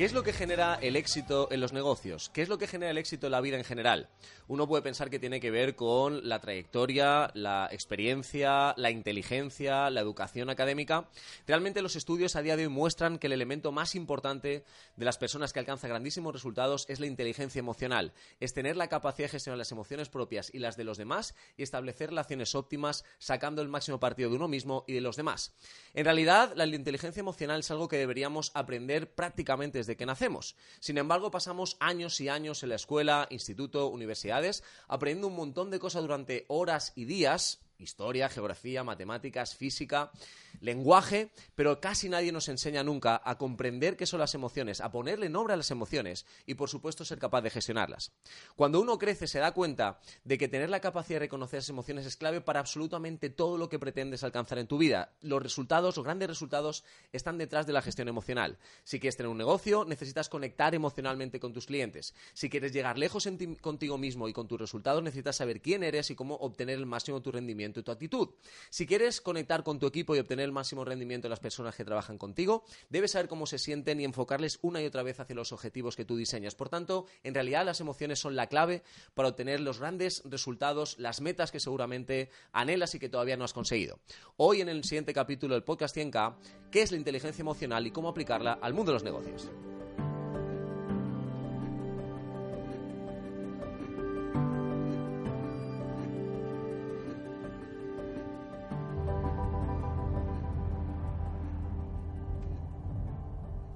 ¿Qué es lo que genera el éxito en los negocios? ¿Qué es lo que genera el éxito en la vida en general? Uno puede pensar que tiene que ver con la trayectoria, la experiencia, la inteligencia, la educación académica. Realmente los estudios a día de hoy muestran que el elemento más importante de las personas que alcanzan grandísimos resultados es la inteligencia emocional. Es tener la capacidad de gestionar las emociones propias y las de los demás y establecer relaciones óptimas sacando el máximo partido de uno mismo y de los demás. En realidad, la inteligencia emocional es algo que deberíamos aprender prácticamente desde que nacemos. Sin embargo, pasamos años y años en la escuela, instituto, universidades, aprendiendo un montón de cosas durante horas y días, historia, geografía, matemáticas, física, lenguaje, pero casi nadie nos enseña nunca a comprender qué son las emociones, a ponerle nombre a las emociones y, por supuesto, ser capaz de gestionarlas. Cuando uno crece se da cuenta de que tener la capacidad de reconocer las emociones es clave para absolutamente todo lo que pretendes alcanzar en tu vida. Los resultados, los grandes resultados, están detrás de la gestión emocional. Si quieres tener un negocio, necesitas conectar emocionalmente con tus clientes. Si quieres llegar lejos contigo mismo y con tus resultados, necesitas saber quién eres y cómo obtener el máximo de tu rendimiento y tu actitud. Si quieres conectar con tu equipo y obtener el máximo rendimiento de las personas que trabajan contigo, debes saber cómo se sienten y enfocarles una y otra vez hacia los objetivos que tú diseñas. Por tanto, en realidad las emociones son la clave para obtener los grandes resultados, las metas que seguramente anhelas y que todavía no has conseguido. Hoy en el siguiente capítulo del podcast 100K, ¿qué es la inteligencia emocional y cómo aplicarla al mundo de los negocios?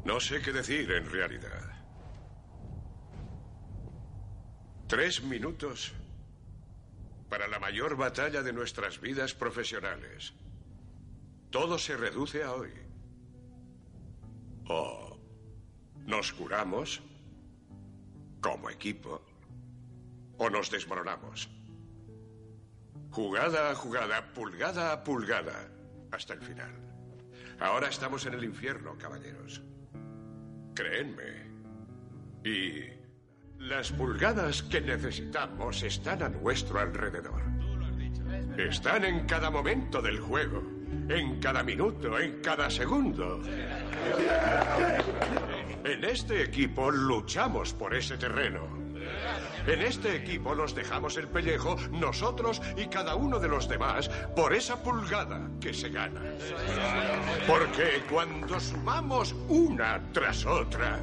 No sé qué decir en realidad. Tres minutos para la mayor batalla de nuestras vidas profesionales. Todo se reduce a hoy. O nos curamos como equipo o nos desmoronamos. Jugada a jugada, pulgada a pulgada, hasta el final. Ahora estamos en el infierno, caballeros. Créenme. Y las pulgadas que necesitamos están a nuestro alrededor. Están en cada momento del juego, en cada minuto, en cada segundo. En este equipo luchamos por ese terreno. En este equipo nos dejamos el pellejo, nosotros y cada uno de los demás, por esa pulgada que se gana. Porque cuando sumamos una tras otra,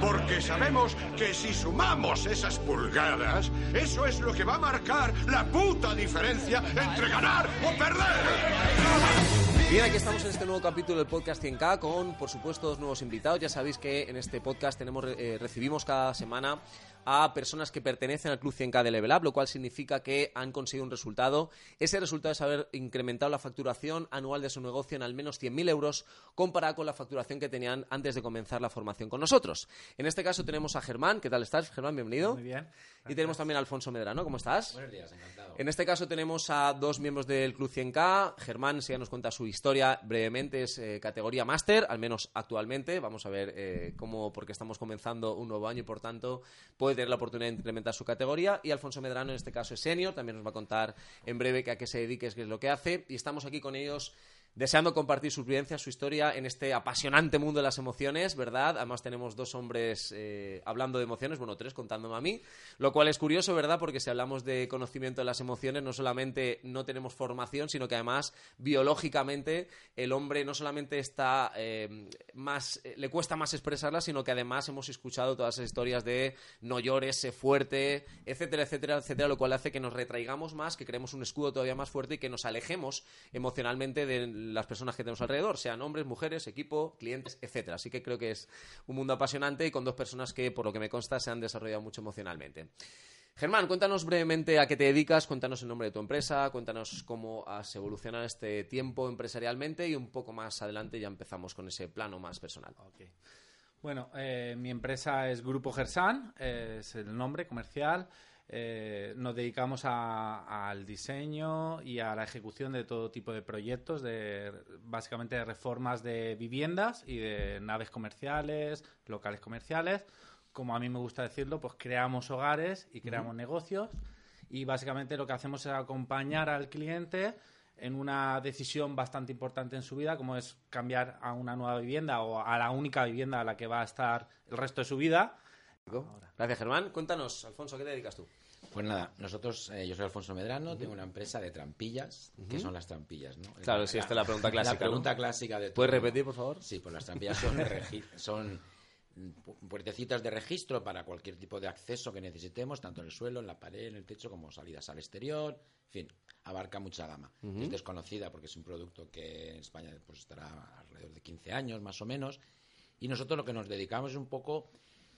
porque sabemos que si sumamos esas pulgadas, eso es lo que va a marcar la puta diferencia entre ganar o perder. Bien, aquí estamos en este nuevo capítulo del podcast 100K con, por supuesto, dos nuevos invitados. Ya sabéis que en este podcast tenemos, eh, recibimos cada semana a personas que pertenecen al Club 100K de Level Up, lo cual significa que han conseguido un resultado. Ese resultado es haber incrementado la facturación anual de su negocio en al menos 100.000 euros comparada con la facturación que tenían antes de comenzar la formación con nosotros. En este caso tenemos a Germán. ¿Qué tal estás, Germán? Bienvenido. Muy bien. Y tenemos también a Alfonso Medrano. ¿Cómo estás? Buenos días, encantado. En este caso tenemos a dos miembros del Club 100K. Germán, si ya nos cuenta su historia brevemente, es eh, categoría máster, al menos actualmente. Vamos a ver eh, cómo, porque estamos comenzando un nuevo año y por tanto puede tener la oportunidad de incrementar su categoría. Y Alfonso Medrano, en este caso, es senior. También nos va a contar en breve a qué se dedique, qué es lo que hace. Y estamos aquí con ellos deseando compartir sus vivencias, su historia en este apasionante mundo de las emociones, ¿verdad? Además tenemos dos hombres eh, hablando de emociones, bueno, tres contándome a mí, lo cual es curioso, ¿verdad? Porque si hablamos de conocimiento de las emociones, no solamente no tenemos formación, sino que además biológicamente el hombre no solamente está eh, más, eh, le cuesta más expresarlas, sino que además hemos escuchado todas esas historias de no llores, sé fuerte, etcétera, etcétera, etcétera, lo cual hace que nos retraigamos más, que creemos un escudo todavía más fuerte y que nos alejemos emocionalmente de las personas que tenemos alrededor, sean hombres, mujeres, equipo, clientes, etcétera. Así que creo que es un mundo apasionante y con dos personas que, por lo que me consta, se han desarrollado mucho emocionalmente. Germán, cuéntanos brevemente a qué te dedicas, cuéntanos el nombre de tu empresa, cuéntanos cómo has evolucionado este tiempo empresarialmente y un poco más adelante ya empezamos con ese plano más personal. Okay. Bueno, eh, mi empresa es Grupo Gersan, es el nombre comercial. Eh, nos dedicamos a, al diseño y a la ejecución de todo tipo de proyectos, de básicamente de reformas de viviendas y de naves comerciales, locales comerciales. Como a mí me gusta decirlo, pues creamos hogares y creamos negocios y básicamente lo que hacemos es acompañar al cliente en una decisión bastante importante en su vida, como es cambiar a una nueva vivienda o a la única vivienda a la que va a estar el resto de su vida. Gracias, Germán. Cuéntanos, Alfonso, ¿qué te dedicas tú? Pues nada, nosotros, eh, yo soy Alfonso Medrano, tengo una empresa de trampillas. ¿Qué son las trampillas? ¿no? Claro, sí, esta es la pregunta clásica. La pregunta clásica de todo. ¿Puedes repetir, por favor? Sí, pues las trampillas son, son puertecitas de registro para cualquier tipo de acceso que necesitemos, tanto en el suelo, en la pared, en el techo, como salidas al exterior. En fin, abarca mucha gama. Es desconocida porque es un producto que en España pues, estará alrededor de 15 años, más o menos. Y nosotros lo que nos dedicamos un poco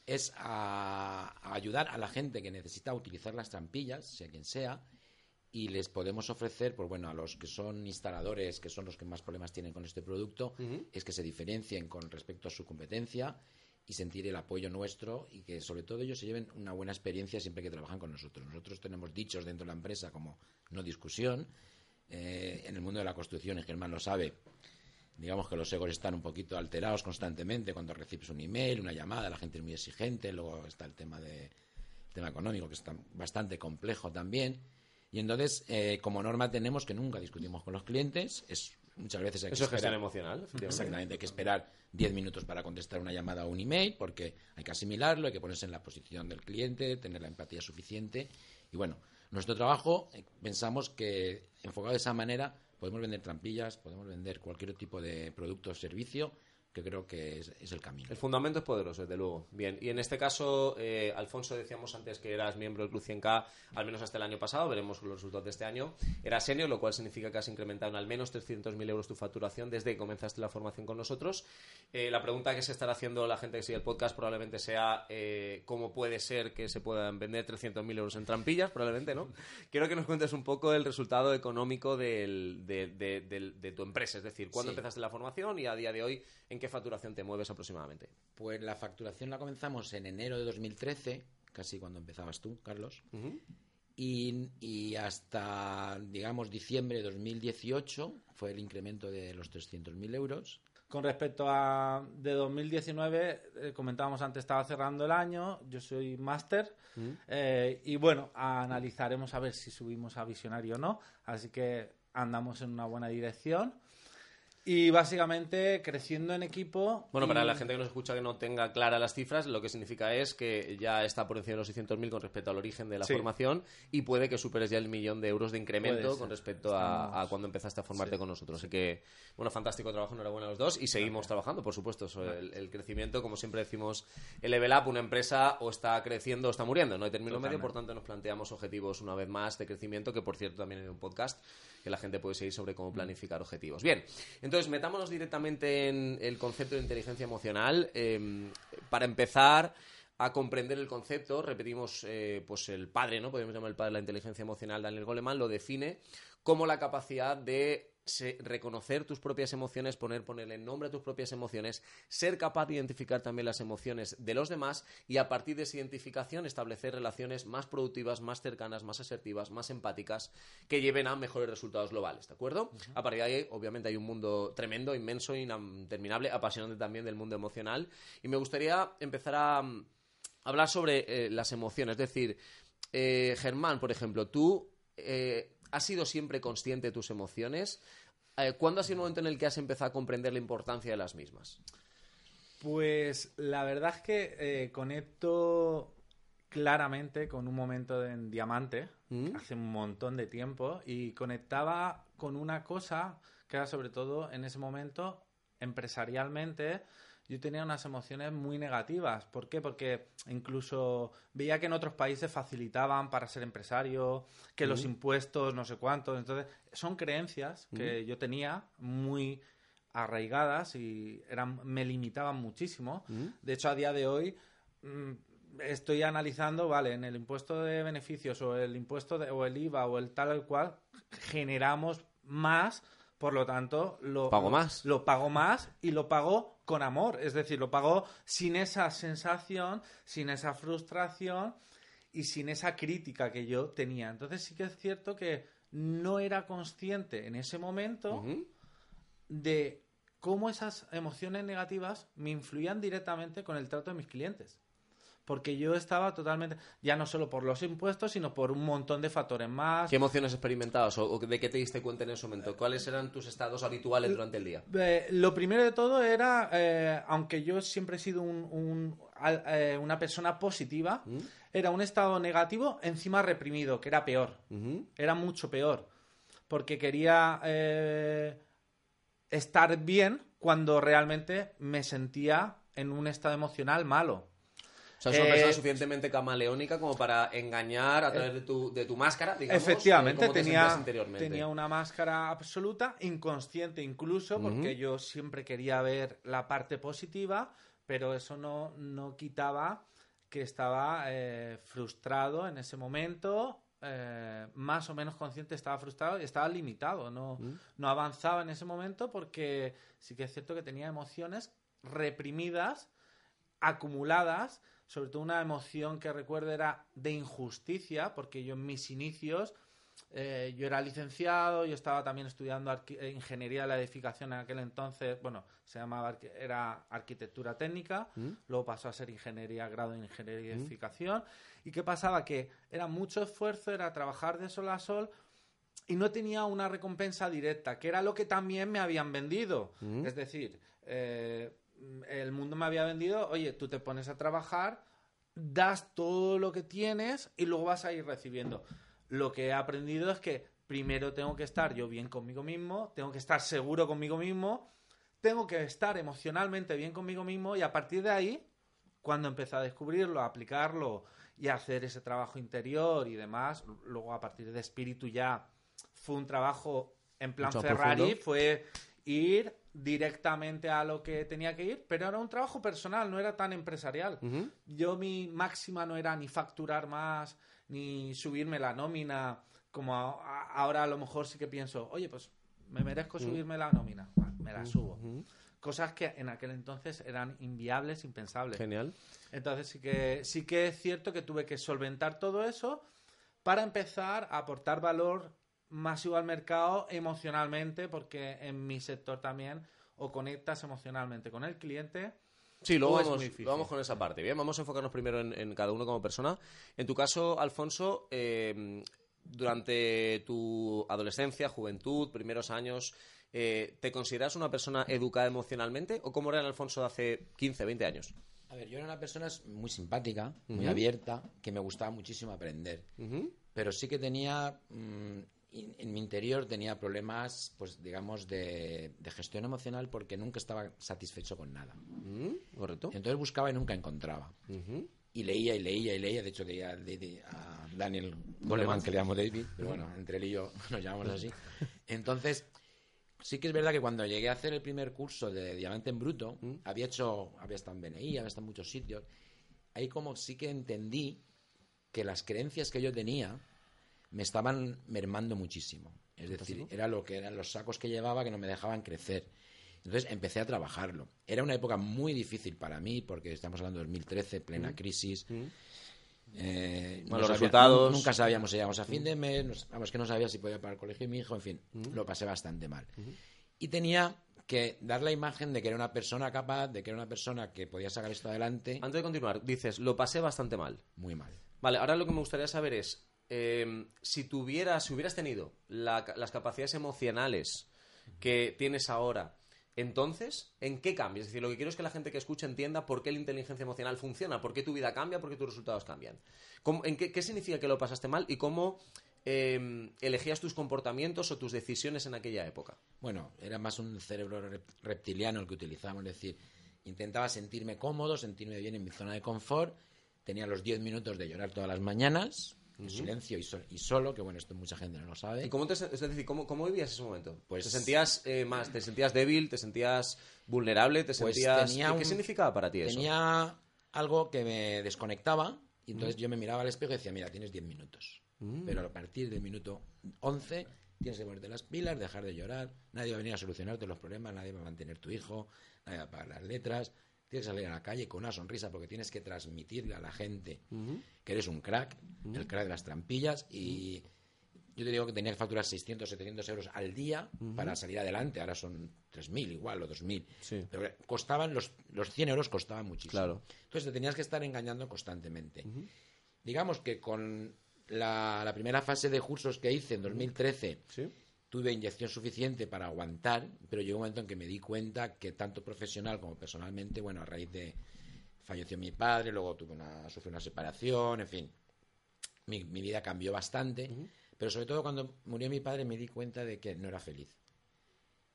es a, ayudar a la gente que necesita utilizar las trampillas, sea quien sea, y les podemos ofrecer, pues bueno, a los que son instaladores, que son los que más problemas tienen con este producto, es que se diferencien con respecto a su competencia y sentir el apoyo nuestro y que sobre todo ellos se lleven una buena experiencia siempre que trabajan con nosotros. Nosotros tenemos dichos dentro de la empresa como no discusión. Eh, en el mundo de la construcción, y Germán lo sabe, digamos que los egos están un poquito alterados constantemente cuando recibes un email, una llamada, la gente es muy exigente, luego está el tema de tema económico que está bastante complejo también. Y entonces, eh, como norma tenemos que nunca discutimos con los clientes, es muchas veces hay que Eso es gestión emocional. Exactamente, hay que esperar 10 minutos para contestar una llamada o un email, porque hay que asimilarlo, hay que ponerse en la posición del cliente, tener la empatía suficiente. Y bueno, nuestro trabajo, eh, pensamos que enfocado de esa manera, podemos vender trampillas, podemos vender cualquier tipo de producto o servicio que creo que es, el camino. El fundamento es poderoso, desde luego. Bien, y en este caso, eh, Alfonso, decíamos antes que eras miembro del Club 100K, al menos hasta el año pasado, veremos los resultados de este año. Eras senior, lo cual significa que has incrementado en al menos 300.000 euros tu facturación desde que comenzaste la formación con nosotros. Eh, la pregunta que se estará haciendo la gente que sigue el podcast probablemente sea eh, cómo puede ser que se puedan vender 300.000 euros en trampillas, probablemente, ¿no? Quiero que nos cuentes un poco el resultado económico de, tu empresa, es decir, cuándo empezaste la formación y a día de hoy en qué facturación te mueves aproximadamente? Pues la facturación la comenzamos en enero de 2013, casi cuando empezabas tú, Carlos. y, hasta, digamos, diciembre de 2018 fue el incremento de los 300.000 euros. Con respecto a de 2019, eh, comentábamos antes, estaba cerrando el año, yo soy máster eh, y bueno, analizaremos a ver si subimos a visionario o no, así que andamos en una buena dirección. Y básicamente creciendo en equipo. Bueno, para la gente que nos escucha que no tenga claras las cifras, lo que significa es que ya está por encima de los 600.000 con respecto al origen de la formación y puede que superes ya el millón de euros de incremento con respecto a, cuando empezaste a formarte con nosotros. Así que, bueno, fantástico trabajo, enhorabuena a los dos y seguimos trabajando, por supuesto. el, crecimiento, como siempre decimos, el Level Up, una empresa o está creciendo o está muriendo, no hay término medio, por tanto nos planteamos objetivos una vez más de crecimiento, que por cierto también hay un podcast que la gente puede seguir sobre cómo planificar objetivos. Bien, entonces metámonos directamente en el concepto de inteligencia emocional. Em, para empezar a comprender el concepto, repetimos, eh, pues el padre, ¿no? Podemos llamar el padre de la inteligencia emocional, Daniel Goleman, lo define como la capacidad de reconocer tus propias emociones, poner, ponerle nombre a tus propias emociones, ser capaz de identificar también las emociones de los demás y a partir de esa identificación establecer relaciones más productivas, más cercanas, más asertivas, más empáticas, que lleven a mejores resultados globales, ¿de acuerdo? A partir de ahí, obviamente, hay un mundo tremendo, inmenso, interminable, apasionante también del mundo emocional. Y me gustaría empezar a mm, hablar sobre eh, las emociones, es decir, eh, Germán, por ejemplo, tú... Eh, ¿Has sido siempre consciente de tus emociones? Eh, ¿Cuándo ha sido el momento en el que has empezado a comprender la importancia de las mismas? Pues la verdad es que eh, conecto claramente con un momento en Diamante, ¿Mm? hace un montón de tiempo, y conectaba con una cosa que era sobre todo en ese momento empresarialmente yo tenía unas emociones muy negativas. ¿Por qué? Porque incluso veía que en otros países facilitaban para ser empresario, que los impuestos, no sé cuántos. Entonces, son creencias que yo tenía muy arraigadas y eran, me limitaban muchísimo. De hecho, a día de hoy mm, estoy analizando, vale, en el impuesto de beneficios o el impuesto de, o el IVA o el tal o el cual, generamos más por lo tanto, lo pago más. Lo, pago más y lo pago con amor. Es decir, lo pago sin esa sensación, sin esa frustración y sin esa crítica que yo tenía. Entonces sí que es cierto que no era consciente en ese momento de cómo esas emociones negativas me influían directamente con el trato de mis clientes. Porque yo estaba totalmente, ya no solo por los impuestos, sino por un montón de factores más. ¿Qué emociones experimentadas o, de qué te diste cuenta en ese momento? ¿Cuáles eran tus estados habituales durante el día? Eh, lo primero de todo era, eh, aunque yo siempre he sido un- eh, una persona positiva, ¿Mm? era un estado negativo encima reprimido, que era peor. Ujú. Era mucho peor. Porque quería estar bien cuando realmente me sentía en un estado emocional malo. O sea, es una Eh, persona suficientemente camaleónica como para engañar a través de tu, de tu máscara, digamos. Efectivamente, eh, te tenía, tenía una máscara absoluta, inconsciente incluso, porque yo siempre quería ver la parte positiva, pero eso no, no quitaba que estaba eh, frustrado en ese momento, eh, más o menos consciente estaba frustrado y estaba limitado, no, no avanzaba en ese momento porque sí que es cierto que tenía emociones reprimidas, acumuladas, sobre todo una emoción que recuerdo era de injusticia, porque yo en mis inicios, eh, yo era licenciado, yo estaba también estudiando eh, ingeniería de la edificación en aquel entonces, bueno, se llamaba, era arquitectura técnica, luego pasó a ser ingeniería, grado de ingeniería de edificación, y qué pasaba, que era mucho esfuerzo, era trabajar de sol a sol, y no tenía una recompensa directa, que era lo que también me habían vendido. Es decir, eh, el mundo me había vendido, oye, tú te pones a trabajar, das todo lo que tienes y luego vas a ir recibiendo. Lo que he aprendido es que primero tengo que estar yo bien conmigo mismo, tengo que estar seguro conmigo mismo, tengo que estar emocionalmente bien conmigo mismo y a partir de ahí, cuando empecé a descubrirlo, a aplicarlo y a hacer ese trabajo interior y demás, luego a partir de espíritu ya fue un trabajo en plan Mucho Ferrari, profundo. fue ir directamente a lo que tenía que ir, pero era un trabajo personal, no era tan empresarial. Yo mi máxima no era ni facturar más, ni subirme la nómina, como a- a- ahora a lo mejor sí que pienso, oye, pues me merezco subirme la nómina, me la subo. Cosas que en aquel entonces eran inviables, impensables. Genial. Entonces sí que, sí que es cierto que tuve que solventar todo eso para empezar a aportar valor masivo al mercado emocionalmente, porque en mi sector también o conectas emocionalmente con el cliente. Sí, luego vamos, muy difícil. vamos con esa parte. Bien, vamos a enfocarnos primero en, en cada uno como persona. En tu caso, Alfonso, eh, durante tu adolescencia, juventud, primeros años, eh, ¿te consideras una persona educada emocionalmente o cómo era el Alfonso de hace 15, 20 años? A ver, yo era una persona muy simpática, muy abierta, que me gustaba muchísimo aprender. Pero sí que tenía, mm, in- en mi interior tenía problemas, pues digamos, de, de gestión emocional porque nunca estaba satisfecho con nada. Mm, ¿Correcto? Entonces buscaba y nunca encontraba. Ujú. Y leía y leía y leía. De hecho, leía a, Didi- a Daniel Goleman, que le llamo David, pero bueno, entre él y yo nos llamamos así. Entonces, sí que es verdad que cuando llegué a hacer el primer curso de Diamante en Bruto, había hecho, había estado en BNI, había estado en muchos sitios. Ahí como sí que entendí que las creencias que yo tenía me estaban mermando muchísimo. Es decir, era lo que eran los sacos que llevaba que no me dejaban crecer. Entonces empecé a trabajarlo. Era una época muy difícil para mí porque estamos hablando de 2013, plena crisis. Eh, no Malos sabía- resultados. Nunca sabíamos si íbamos a fin de mes, no, vamos, que no sabía si podía pagar el colegio de mi hijo, en fin, lo pasé bastante mal. Y tenía que dar la imagen de que era una persona capaz, de que era una persona que podía sacar esto adelante Antes de continuar, dices, lo pasé bastante mal. muy mal. Vale, ahora lo que me gustaría saber es, eh, si tuvieras, si hubieras tenido la las capacidades emocionales que tienes ahora, entonces, ¿en qué cambia? Es decir, lo que quiero es que la gente que escucha entienda por qué la inteligencia emocional funciona, por qué tu vida cambia, por qué tus resultados cambian. ¿Cómo- en qué, qué significa que lo pasaste mal y cómo eh, elegías tus comportamientos o tus decisiones en aquella época? Bueno, era más un cerebro rep- reptiliano el que utilizábamos, es decir, intentaba sentirme cómodo, sentirme bien en mi zona de confort, tenía los 10 minutos de llorar todas las mañanas, en silencio y, sol- y solo, que bueno, esto mucha gente no lo sabe. ¿Y cómo te, es decir, ¿cómo, cómo vivías ese momento? Pues- ¿Te sentías eh, más, te sentías débil, te sentías vulnerable, te Pues sentías... tenía ¿Qué, qué un- significaba para ti eso? Tenía algo que me desconectaba y entonces yo me miraba al espejo y decía, mira, tienes 10 minutos. Mm. Pero a partir del minuto 11 tienes que ponerte las pilas, dejar de llorar, nadie va a venir a solucionarte los problemas, nadie va a mantener tu hijo, nadie va a pagar las letras, tienes que salir a la calle con una sonrisa porque tienes que transmitirle a la gente que eres un crack, el crack de las trampillas y yo te digo que tenía que facturar 600, 700 euros al día para salir adelante. Ahora son 3.000 igual o 2.000. Sí. Pero costaban, los, los 100 euros costaban muchísimo. Claro. Entonces te tenías que estar engañando constantemente. Digamos que con la, la primera fase de cursos que hice en 2013 Sí. Tuve inyección suficiente para aguantar, pero llegó un momento en que me di cuenta que tanto profesional como personalmente, bueno, a raíz de falleció mi padre, luego tuve una, sufrí una separación, en fin, mi, mi vida cambió bastante, pero sobre todo cuando murió mi padre me di cuenta de que no era feliz.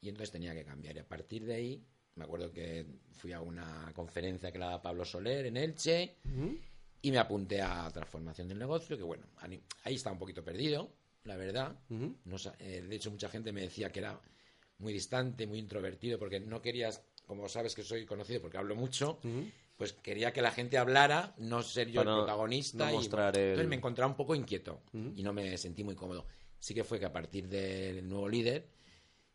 Y entonces tenía que cambiar. Y a partir de ahí, me acuerdo que fui a una conferencia que la daba Pablo Soler en Elche y me apunté a transformación del negocio, que bueno, ahí estaba un poquito perdido, la verdad. No eh, de hecho, mucha gente me decía que era muy distante, muy introvertido, porque no querías, como sabes que soy conocido porque hablo mucho, pues quería que la gente hablara, no ser yo Para el protagonista. no y, mostrar bueno, el- Entonces me encontraba un poco inquieto y no me sentí muy cómodo. Sí que fue que a partir del nuevo líder,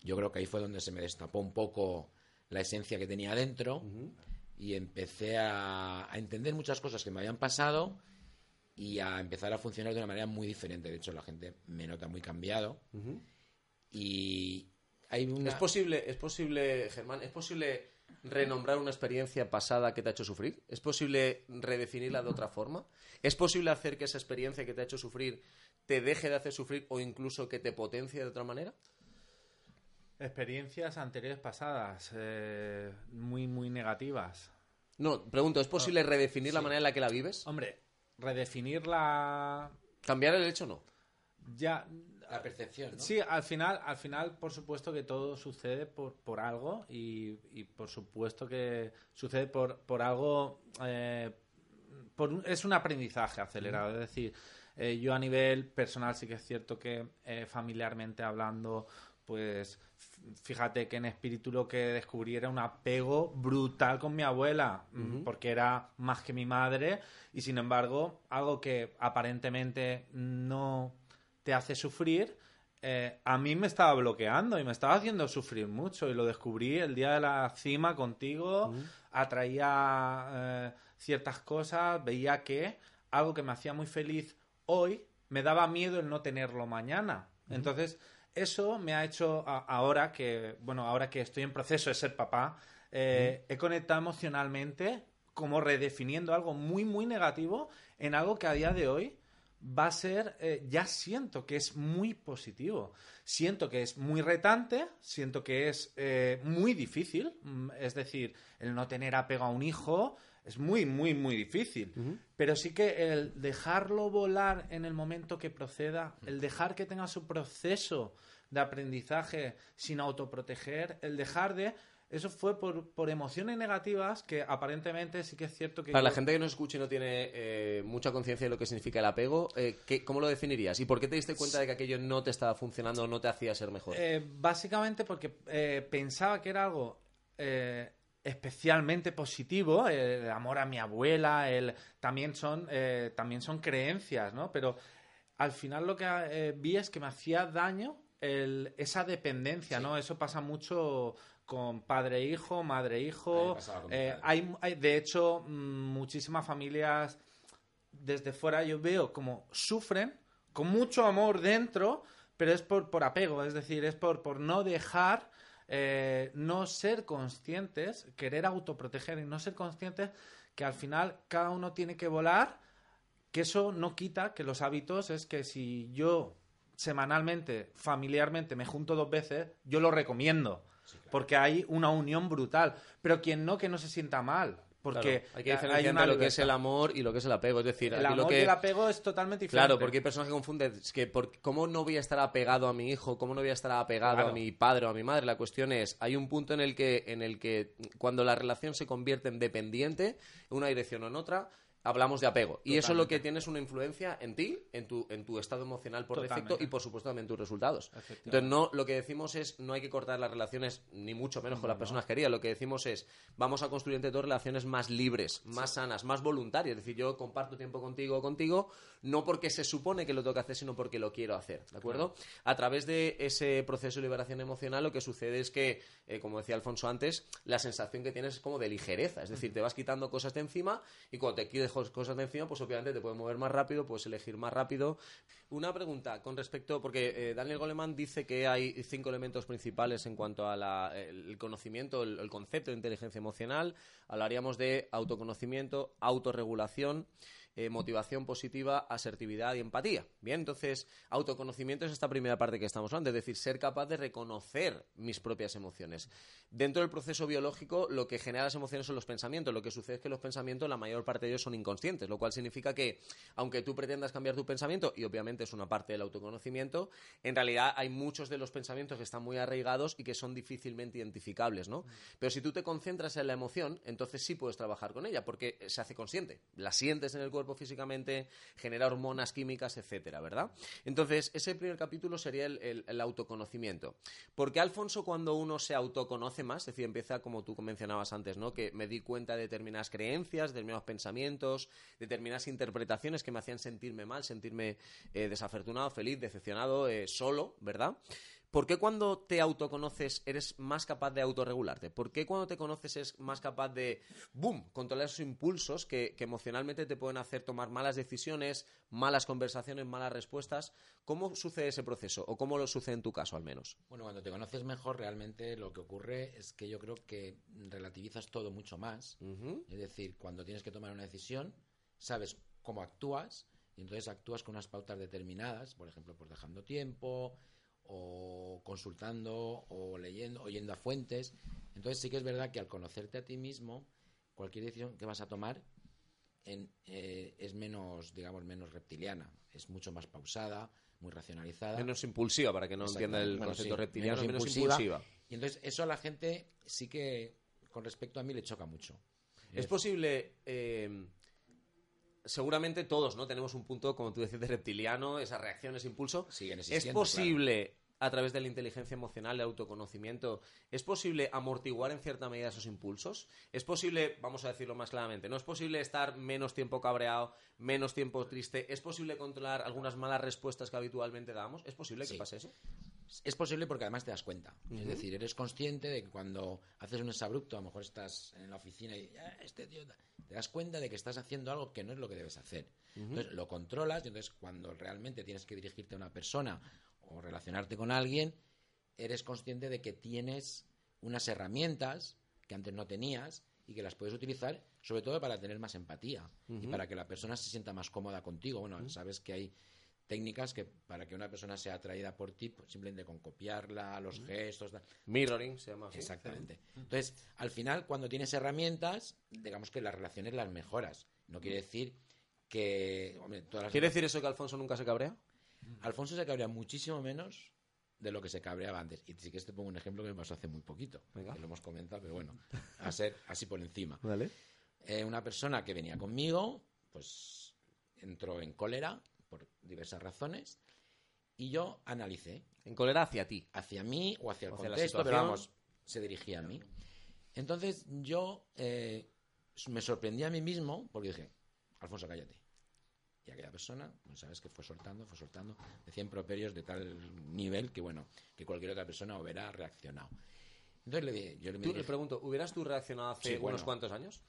yo creo que ahí fue donde se me destapó un poco la esencia que tenía dentro y empecé a, a entender muchas cosas que me habían pasado y a empezar a funcionar de una manera muy diferente. De hecho, la gente me nota muy cambiado. Y hay una... ¿Es posible, es posible, Germán, es posible renombrar una experiencia pasada que te ha hecho sufrir? ¿Es posible redefinirla de otra forma? ¿Es posible hacer que esa experiencia que te ha hecho sufrir te deje de hacer sufrir o incluso que te potencie de otra manera? Experiencias anteriores pasadas, eh, muy, muy negativas. No, pregunto, ¿es posible redefinir la manera en la que la vives? Hombre, redefinirla ¿Cambiar el hecho no? ya... La percepción, ¿no? Sí, al final, al final, por supuesto que todo sucede por, por algo y, y por supuesto que sucede por, por algo... eh, por es un aprendizaje acelerado. Es decir, eh, yo a nivel personal sí que es cierto que eh, familiarmente hablando, pues fíjate que en espíritu lo que descubrí era un apego brutal con mi abuela, mm, porque era más que mi madre y sin embargo algo que aparentemente no te hace sufrir, eh, a mí me estaba bloqueando y me estaba haciendo sufrir mucho y lo descubrí el día de la cima contigo, atraía eh, ciertas cosas, veía que algo que me hacía muy feliz hoy me daba miedo el no tenerlo mañana. Entonces, eso me ha hecho a- ahora que, bueno, ahora que estoy en proceso de ser papá, eh, he conectado emocionalmente como redefiniendo algo muy, muy negativo en algo que a día de hoy va a ser, eh, ya siento que es muy positivo. Siento que es muy retante, siento que es eh, muy difícil, mm, es decir, el no tener apego a un hijo es muy, muy, muy difícil. Pero sí que el dejarlo volar en el momento que proceda, el dejar que tenga su proceso de aprendizaje sin autoproteger, el dejar de... Eso fue por, por emociones negativas que aparentemente sí que es cierto que... Para la gente que nos escuche y no tiene eh, mucha conciencia de lo que significa el apego, eh, ¿qué- ¿cómo lo definirías? ¿Y por qué te diste cuenta de que aquello no te estaba funcionando o no te hacía ser mejor? Eh, básicamente porque pensaba que era algo eh, especialmente positivo, el amor a mi abuela, el, también, son, eh, también son creencias, ¿no? Pero al final lo que eh, vi es que me hacía daño el- esa dependencia, ¿no? Eso pasa mucho con padre-hijo, mí madre-hijo. mi Eh, hay, hay, de hecho, mm, muchísimas familias desde fuera yo veo como sufren con mucho amor dentro, pero es por, por apego, es decir, es por, por no dejar, eh, no ser conscientes, querer autoproteger y no ser conscientes que al final cada uno tiene que volar, que eso no quita que los hábitos es que si yo semanalmente, familiarmente me junto dos veces, yo lo recomiendo. Porque hay una unión brutal. Pero quien no, que no se sienta mal. Porque Claro, hay que diferenciar una entre lo que es el amor y lo que es el apego. Es decir, El lo amor que... y el apego es totalmente diferente. Claro, porque hay personas que confunden. Es que, por, ¿cómo no voy a estar apegado a mi hijo? ¿Cómo no voy a estar apegado Claro. a mi padre o a mi madre? La cuestión es, hay un punto en el que, en el que cuando la relación se convierte en dependiente, en una dirección o en otra, hablamos de apego. Y eso lo que tiene es una influencia en ti, en tu, en tu estado emocional por Totalmente. defecto y, por supuesto, también en tus resultados. Entonces, no, lo que decimos es, no hay que cortar las relaciones, ni mucho menos con las personas queridas. Lo que decimos es, vamos a construir entre todos relaciones más libres, más sanas, más voluntarias. Es decir, yo comparto tiempo contigo o contigo, no porque se supone que lo tengo que hacer, sino porque lo quiero hacer, ¿de acuerdo? A través de ese proceso de liberación emocional, lo que sucede es que, eh, como decía Alfonso antes, la sensación que tienes es como de ligereza. Es decir, te vas quitando cosas de encima y cuando te quieres cosas de encima, pues obviamente te puedes mover más rápido, puedes elegir más rápido. Una pregunta con respecto, porque eh, Daniel Goleman dice que hay cinco elementos principales en cuanto al conocimiento, el, concepto de inteligencia emocional. Hablaríamos de autoconocimiento, autorregulación, eh, motivación positiva, asertividad y empatía. Bien, entonces, autoconocimiento es esta primera parte que estamos hablando, es decir, ser capaz de reconocer mis propias emociones. Dentro del proceso biológico, lo que genera las emociones son los pensamientos. Lo que sucede es que los pensamientos, la mayor parte de ellos son inconscientes, lo cual significa que, aunque tú pretendas cambiar tu pensamiento, y obviamente es una parte del autoconocimiento, en realidad hay muchos de los pensamientos que están muy arraigados y que son difícilmente identificables, ¿no? Pero si tú te concentras en la emoción, entonces sí puedes trabajar con ella, porque se hace consciente. La sientes en el cuerpo físicamente, genera hormonas químicas, etcétera, ¿verdad? Entonces, ese primer capítulo sería el, autoconocimiento. Porque Alfonso, cuando uno se autoconoce más, es decir, empieza como tú mencionabas antes, ¿no? Que me di cuenta de determinadas creencias, determinados pensamientos, determinadas interpretaciones que me hacían sentirme mal, sentirme eh, desafortunado, feliz, decepcionado, eh, solo, ¿verdad? ¿Por qué cuando te autoconoces eres más capaz de autorregularte? ¿Por qué cuando te conoces eres más capaz de, boom, controlar esos impulsos que, emocionalmente te pueden hacer tomar malas decisiones, malas conversaciones, malas respuestas? ¿Cómo sucede ese proceso? ¿O cómo lo sucede en tu caso al menos? Bueno, cuando te conoces mejor, realmente lo que ocurre es que yo creo que relativizas todo mucho más. Es decir, cuando tienes que tomar una decisión, sabes cómo actúas y entonces actúas con unas pautas determinadas, por ejemplo, pues dejando tiempo o consultando o leyendo, o yendo a fuentes. Entonces sí que es verdad que al conocerte a ti mismo, cualquier decisión que vas a tomar eh, es menos, digamos, menos reptiliana, es mucho más pausada, muy racionalizada. Menos impulsiva, para que no entienda el concepto reptiliano, menos, impulsiva. Y entonces eso a la gente sí que, con respecto a mí, le choca mucho. Es, posible... Eh, seguramente todos, ¿no? Tenemos un punto, como tú decías, de reptiliano, esas reacciones, impulso. Siguen ¿Es posible, a través de la inteligencia emocional, el autoconocimiento, es posible amortiguar en cierta medida esos impulsos? ¿Es posible, vamos a decirlo más claramente, no es posible estar menos tiempo cabreado, menos tiempo triste? ¿Es posible controlar algunas malas respuestas que habitualmente damos? ¿Es posible que pase eso? Es posible porque además te das cuenta. Es decir, eres consciente de que cuando haces un exabrupto, a lo mejor estás en la oficina y ah, este tío te das cuenta de que estás haciendo algo que no es lo que debes hacer. Entonces lo controlas y entonces cuando realmente tienes que dirigirte a una persona o relacionarte con alguien, eres consciente de que tienes unas herramientas que antes no tenías y que las puedes utilizar sobre todo para tener más empatía y para que la persona se sienta más cómoda contigo. Bueno, sabes que hay técnicas que para que una persona sea atraída por ti, pues, simplemente con copiarla, los gestos. Mirroring se llama Exactamente. Entonces, al final, cuando tienes herramientas, digamos que las relaciones las mejoras. No quiere decir que. ¿Quiere decir eso que Alfonso nunca se cabrea? Alfonso se cabrea muchísimo menos de lo que se cabreaba antes. Y sí que te pongo un ejemplo que me pasó hace muy poquito. Que lo hemos comentado, pero bueno, a ser así por encima. Vale. Eh, una persona que venía conmigo, pues entró en cólera por diversas razones. Y yo analicé. ¿En cólera hacia ti? Hacia mí o hacia el contexto, pero vamos, se dirigía a mí. Entonces yo eh, me sorprendí a mí mismo porque dije, Alfonso, cállate. Y aquella persona, pues sabes que fue soltando, fue soltando, decía improperios de tal nivel que, bueno, que cualquier otra persona hubiera reaccionado. Entonces le dije, yo le, le pregunto, ¿hubieras tú reaccionado hace unos cuantos años?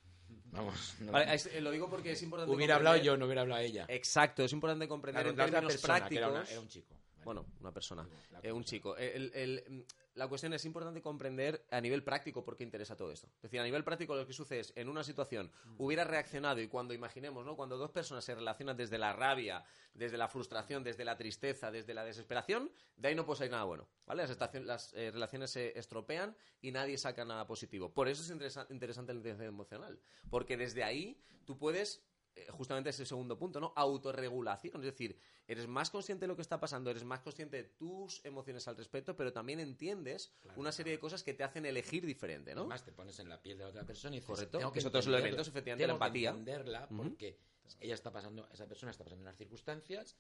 Vamos. Eh, lo digo porque es importante. Hubiera hablado yo, no hubiera hablado ella. Exacto, es importante comprender en términos prácticos. Era, un chico. Bueno, una persona, eh, un chico. el, la cuestión es importante comprender a nivel práctico por qué interesa todo esto. Es decir, a nivel práctico lo que sucede es, en una situación, hubiera reaccionado y cuando imaginemos, ¿no? Cuando dos personas se relacionan desde la rabia, desde la frustración, desde la tristeza, desde la desesperación, de ahí no puede salir nada bueno, ¿vale? Las, las eh, relaciones se estropean y nadie saca nada positivo. Por eso es interesante la inteligencia emocional, porque desde ahí tú puedes eh, justamente ese segundo punto, ¿no? Autorregulación, es decir, eres más consciente de lo que está pasando, eres más consciente de tus emociones al respecto, pero también entiendes una serie de cosas que te hacen elegir diferente, ¿no? Además te pones en la piel de otra persona y dices, Correcto, tengo que es otros elementos, efectivamente, la empatía. entenderla porque ella está pasando, esa persona está pasando unas circunstancias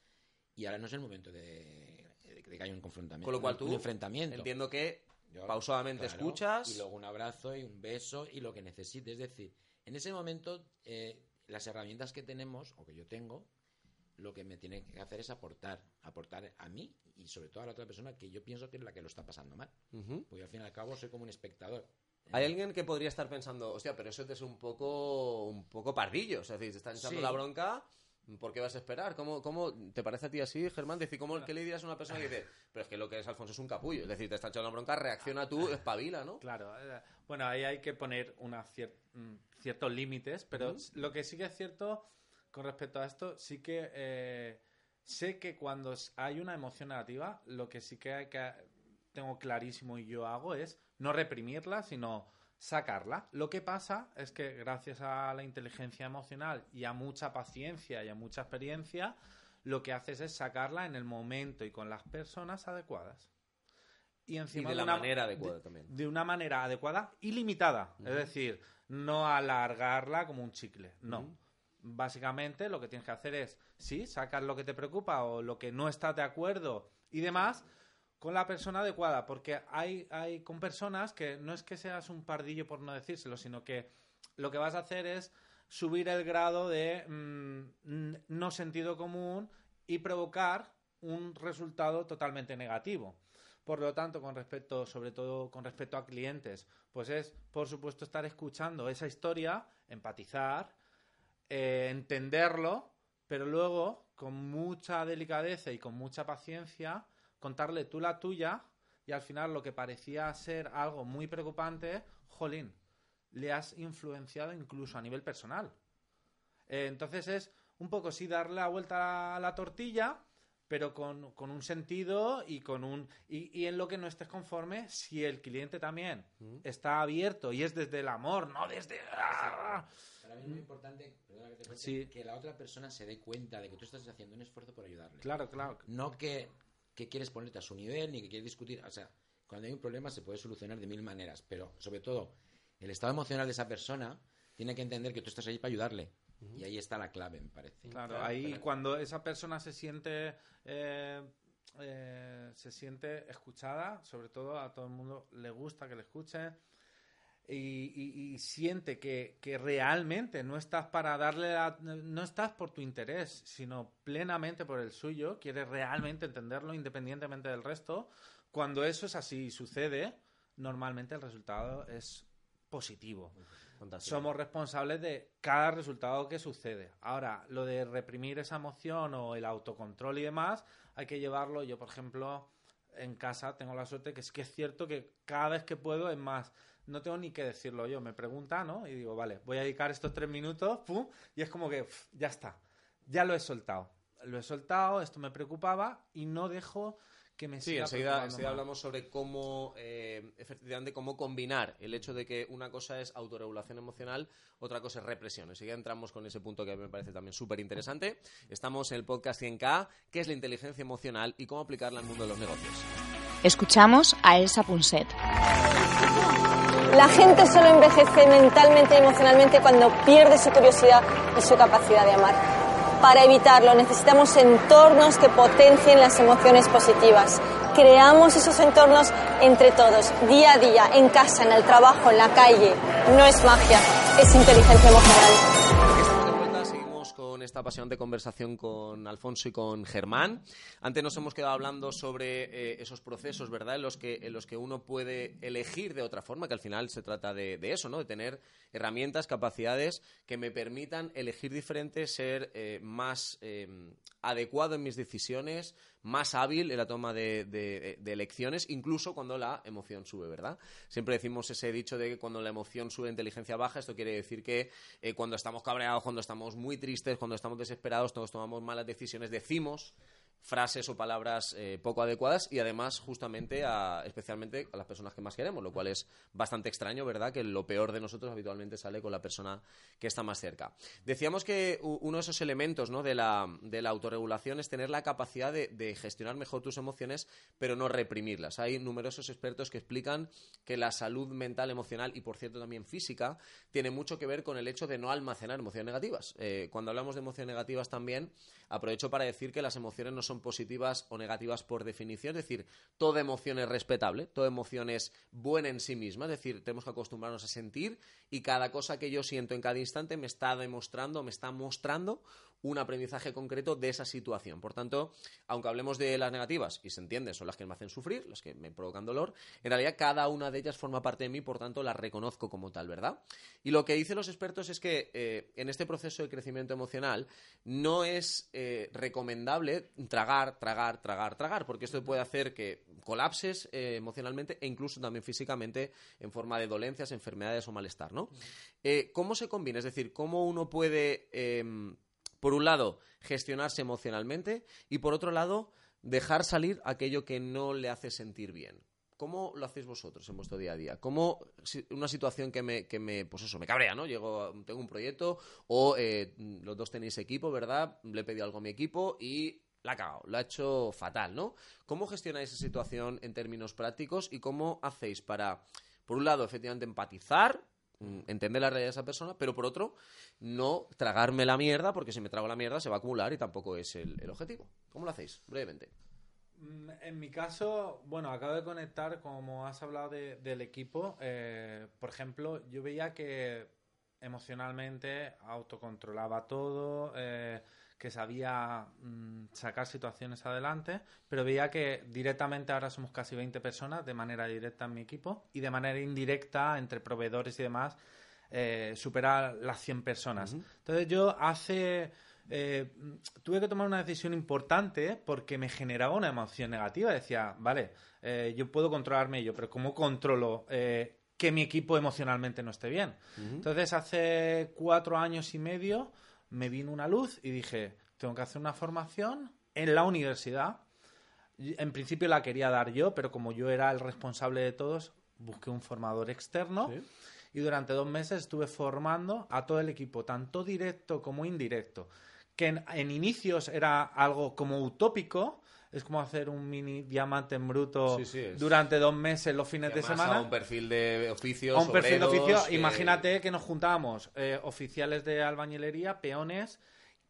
y ahora no es el momento de, que haya un confrontamiento. Con lo cual tú, un enfrentamiento. entiendo que pausadamente escuchas. Y luego un abrazo y un beso y lo que necesites. Es decir, en ese momento... Eh, las herramientas que tenemos, o que yo tengo, lo que me tiene que hacer es aportar, aportar a mí y sobre todo a la otra persona que yo pienso que es la que lo está pasando mal. Porque al fin y al cabo soy como un espectador. Hay alguien que podría estar pensando, hostia, pero eso es un poco, un poco pardillo. O sea, es decir, te están echando Sí. la bronca, ¿por qué vas a esperar? ¿Cómo, cómo te parece a ti así, Germán? Decir, ¿cómo que le dirías a una persona que dice, pero es que lo que es Alfonso es un capullo? Es decir, te está echando la bronca, reacciona tú, espabila, ¿no? Claro, eh, bueno, ahí hay que poner una cier- mm, ciertos límites, pero lo que sí que es cierto con respecto a esto, sí que eh, sé que cuando hay una emoción negativa, lo que sí que, hay que tengo clarísimo y yo hago es no reprimirla, sino sacarla. Lo que pasa es que gracias a la inteligencia emocional y a mucha paciencia y a mucha experiencia, lo que haces es sacarla en el momento y con las personas adecuadas. Y Y encima de la una- manera adecuada de- también. de una manera adecuada y limitada. Es decir, no alargarla como un chicle. No. Básicamente lo que tienes que hacer es, sí, sacar lo que te preocupa o lo que no estás de acuerdo y demás con la persona adecuada. Porque hay, hay con personas que no es que seas un pardillo por no decírselo, sino que lo que vas a hacer es subir el grado de mm, no sentido común y provocar un resultado totalmente negativo. Por lo tanto, con respecto, sobre todo con respecto a clientes, pues es, por supuesto, estar escuchando esa historia, empatizar, eh, entenderlo, pero luego, con mucha delicadeza y con mucha paciencia, contarle tú la tuya y al final lo que parecía ser algo muy preocupante, jolín, le has influenciado incluso a nivel personal. Eh, entonces es un poco sí darle la vuelta a la tortilla, pero con, con un sentido y con un y, y en lo que no estés conforme, si el cliente también está abierto y es desde el amor, no desde ¡ah! Para mí es muy importante perdona que, te corte, Sí. que la otra persona se dé cuenta de que tú estás haciendo un esfuerzo por ayudarle. Claro, claro. No que, que quieres ponerte a su nivel ni que quieres discutir. O sea, cuando hay un problema se puede solucionar de mil maneras, pero sobre todo el estado emocional de esa persona tiene que entender que tú estás ahí para ayudarle. Y ahí está la clave, me parece. Claro, ahí cuando esa persona se siente eh, eh, se siente escuchada, sobre todo a todo el mundo le gusta que le escuche y, y- y siente que, que realmente no estás para darle la- no estás por tu interés, sino plenamente por el suyo, quieres realmente entenderlo independientemente del resto. Cuando eso es así y sucede, normalmente el resultado es positivo. Fantástico. Somos responsables de cada resultado que sucede. Ahora, lo de reprimir esa emoción o el autocontrol y demás, hay que llevarlo. Yo, por ejemplo, en casa tengo la suerte que es que es cierto que cada vez que puedo, es más, no tengo ni que decirlo yo. Me pregunta, ¿no? Y digo, vale, voy a dedicar estos tres minutos, pum, y es como que ya está. Ya lo he soltado. Lo he soltado, esto me preocupaba y no dejo que me Sí, enseguida, enseguida hablamos sobre cómo, eh, efectivamente, cómo combinar el hecho de que una cosa es autorregulación emocional, otra cosa es represión. Enseguida entramos con ese punto que a mí me parece también súper interesante. Estamos en el podcast 100K, que es la inteligencia emocional y cómo aplicarla al mundo de los negocios. Escuchamos a Elsa Punset. La gente solo envejece mentalmente y emocionalmente cuando pierde su curiosidad y su capacidad de amar. Para evitarlo necesitamos entornos que potencien las emociones positivas. Creamos esos entornos entre todos, día a día, en casa, en el trabajo, en la calle. No es magia, es inteligencia emocional. Esta apasionante conversación con Alfonso y con Germán. Antes nos hemos quedado hablando sobre eh, esos procesos, ¿verdad?, en los, que, en los que uno puede elegir de otra forma, que al final se trata de, eso, ¿no?, de tener herramientas, capacidades que me permitan elegir diferente, ser eh, más eh, adecuado en mis decisiones, más hábil en la toma de, de- de elecciones, incluso cuando la emoción sube, ¿verdad? Siempre decimos ese dicho de que cuando la emoción sube, inteligencia baja. Esto quiere decir que eh, cuando estamos cabreados, cuando estamos muy tristes, cuando estamos desesperados, todos tomamos malas decisiones, decimos frases o palabras eh, poco adecuadas y además justamente a, especialmente a las personas que más queremos, lo cual es bastante extraño, ¿verdad? Que lo peor de nosotros habitualmente sale con la persona que está más cerca. Decíamos que uno de esos elementos ¿no? de, la, de la autorregulación es tener la capacidad de, de gestionar mejor tus emociones, pero no reprimirlas. Hay numerosos expertos que explican que la salud mental, emocional y, por cierto, también física tiene mucho que ver con el hecho de no almacenar emociones negativas. Eh, cuando hablamos de emociones negativas también, aprovecho para decir que las emociones no son positivas o negativas por definición, es decir, toda emoción es respetable, toda emoción es buena en sí misma, es decir, tenemos que acostumbrarnos a sentir y cada cosa que yo siento en cada instante me está demostrando, me está mostrando un aprendizaje concreto de esa situación. Por tanto, aunque hablemos de las negativas, y se entiende, son las que me hacen sufrir, las que me provocan dolor, en realidad cada una de ellas forma parte de mí, por tanto las reconozco como tal, ¿verdad? Y lo que dicen los expertos es que eh, en este proceso de crecimiento emocional no es eh, recomendable tragar, tragar, tragar, tragar, porque esto puede hacer que colapses eh, emocionalmente e incluso también físicamente en forma de dolencias, enfermedades o malestar, ¿no? ¿Cómo se combina? Es decir, ¿cómo uno puede em, por un lado, gestionarse emocionalmente y por otro lado, dejar salir aquello que no le hace sentir bien. ¿Cómo lo hacéis vosotros en vuestro día a día? ¿Cómo una situación que me, que me pues eso, me cabrea, ¿no? Llego, tengo un proyecto o eh, los dos tenéis equipo, ¿verdad? Le he pedido algo a mi equipo y la ha cagado, lo ha hecho fatal, ¿no? ¿Cómo gestionáis esa situación en términos prácticos y cómo hacéis para, por un lado, efectivamente empatizar, entender la realidad de esa persona, pero por otro, no tragarme la mierda, porque si me trago la mierda se va a acumular y tampoco es el, objetivo. ¿Cómo lo hacéis? Brevemente. Mm, en mi caso, bueno, acabo de conectar, como has hablado del equipo, eh, por ejemplo, yo veía que emocionalmente autocontrolaba todo, eh, que sabía mm, sacar situaciones adelante, pero veía que directamente ahora somos casi 20 personas de manera directa en mi equipo y de manera indirecta entre proveedores y demás eh, superar las 100 personas. Entonces yo hace... Eh, tuve que tomar una decisión importante porque me generaba una emoción negativa. Decía, vale, eh, yo puedo controlarme yo, pero ¿cómo controlo que mi equipo emocionalmente no esté bien? Entonces, hace cuatro años y medio me vino una luz y dije, tengo que hacer una formación en la universidad. En principio la quería dar yo, pero como yo era el responsable de todos, busqué un formador externo y durante dos meses estuve formando a todo el equipo, tanto directo como indirecto. Que en, inicios era algo como utópico, es como hacer un mini diamante en bruto durante dos meses los fines de semana. A un perfil de oficios. un perfil de oficio. Imagínate que nos juntábamos eh, oficiales de albañilería, peones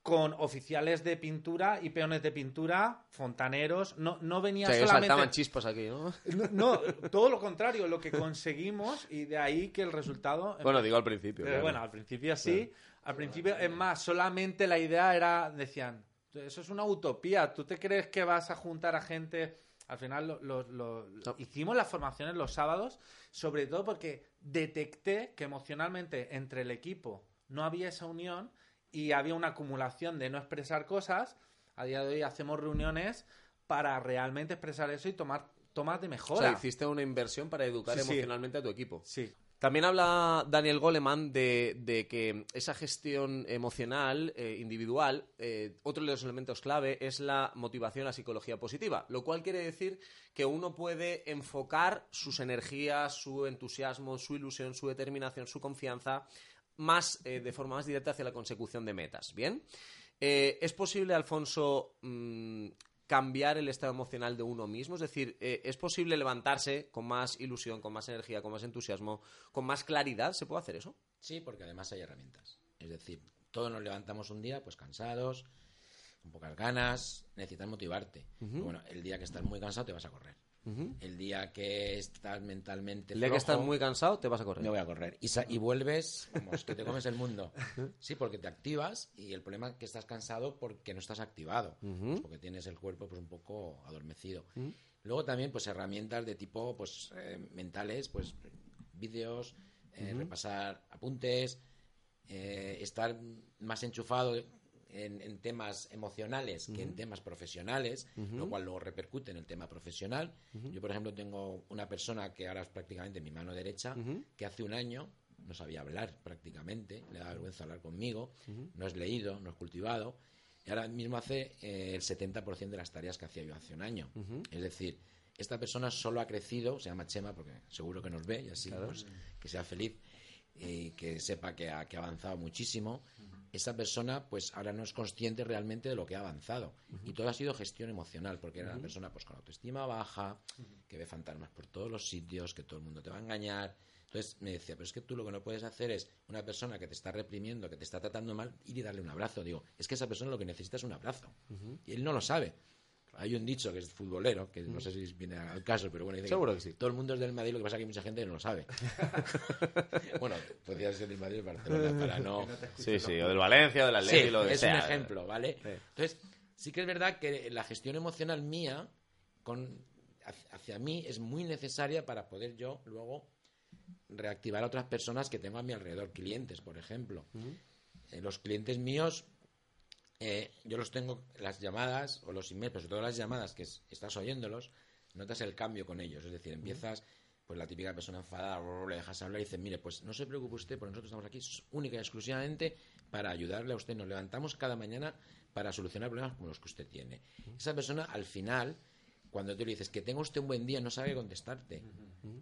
con oficiales de pintura y peones de pintura, fontaneros, no, no venía o sea, solamente... saltaban chispas aquí, ¿no? ¿no? todo lo contrario, lo que conseguimos y de ahí que el resultado... Bueno, digo al principio. Pero bueno, al principio sí. Al principio, es más, solamente la idea era, decían, eso es una utopía. ¿Tú te crees que vas a juntar a gente? Al final lo, hicimos las formaciones los sábados, sobre todo porque detecté que emocionalmente entre el equipo no había esa unión y había una acumulación de no expresar cosas. A día de hoy hacemos reuniones para realmente expresar eso y tomar tomas de mejora. O sea, hiciste una inversión para educar emocionalmente a tu equipo. Sí. También habla Daniel Goleman de, que esa gestión emocional eh, individual, eh, otro de los elementos clave es la motivación, la psicología positiva, lo cual quiere decir que uno puede enfocar sus energías, su entusiasmo, su ilusión, su determinación, su confianza más eh, de forma más directa hacia la consecución de metas. Bien. ¿Es posible, Alfonso, mm, cambiar el estado emocional de uno mismo? Es decir, eh, ¿es posible levantarse con más ilusión, con más energía, con más entusiasmo, con más claridad? ¿Se puede hacer eso? Sí, porque además hay herramientas. Es decir, todos nos levantamos un día pues cansados, con pocas ganas, necesitas motivarte. Bueno, el día que estás muy cansado te vas a correr. El día que estás mentalmente. El día que estás muy cansado, te vas a correr. Me voy a correr. Y, y vuelves como que te comes el mundo. Sí, porque te activas y el problema es que estás cansado porque no estás activado. Pues porque tienes el cuerpo pues un poco adormecido. Luego también, pues herramientas de tipo pues eh, mentales, pues vídeos, eh, repasar apuntes, eh, estar más enchufado en, temas emocionales que en temas profesionales, lo cual luego repercute en el tema profesional. Yo, por ejemplo, tengo una persona que ahora es prácticamente mi mano derecha, que hace un año no sabía hablar prácticamente, le da vergüenza hablar conmigo, no es leído, no es cultivado, y ahora mismo hace eh, el 70% de las tareas que hacía yo hace un año. Es decir, esta persona solo ha crecido, se llama Chema porque seguro que nos ve y así pues, que sea feliz y que sepa que ha, que ha avanzado muchísimo esa persona pues ahora no es consciente realmente de lo que ha avanzado. Y todo ha sido gestión emocional, porque era una persona pues con autoestima baja, que ve fantasmas por todos los sitios, que todo el mundo te va a engañar. Entonces me decía, pero es que tú lo que no puedes hacer es una persona que te está reprimiendo, que te está tratando mal, ir y darle un abrazo. Digo, es que esa persona lo que necesita es un abrazo. Y él no lo sabe. Hay un dicho que es futbolero, que no sé si viene al caso, pero bueno, dice Seguro que sí. todo el mundo es del Madrid, lo que pasa es que mucha gente no lo sabe. bueno, podría ser del Madrid o Barcelona, para no... Sí, sí, o del Valencia, o del Atlético, Sí, lo que es sea. un ejemplo, ¿vale? Sí. Entonces, sí que es verdad que la gestión emocional mía con, hacia- mí es muy necesaria para poder yo luego reactivar a otras personas que tengo a mi alrededor, clientes, por ejemplo. Eh, los clientes míos, eh, yo los tengo, las llamadas o los emails, pero sobre todo las llamadas que es- estás oyéndolos, notas el cambio con ellos. Es decir, empiezas, pues la típica persona enfadada, le dejas hablar y dices, mire, pues no se preocupe usted, porque nosotros estamos aquí única y exclusivamente para ayudarle a usted. Nos levantamos cada mañana para solucionar problemas como los que usted tiene. Esa persona, al final, cuando tú le dices que tenga usted un buen día, no sabe contestarte.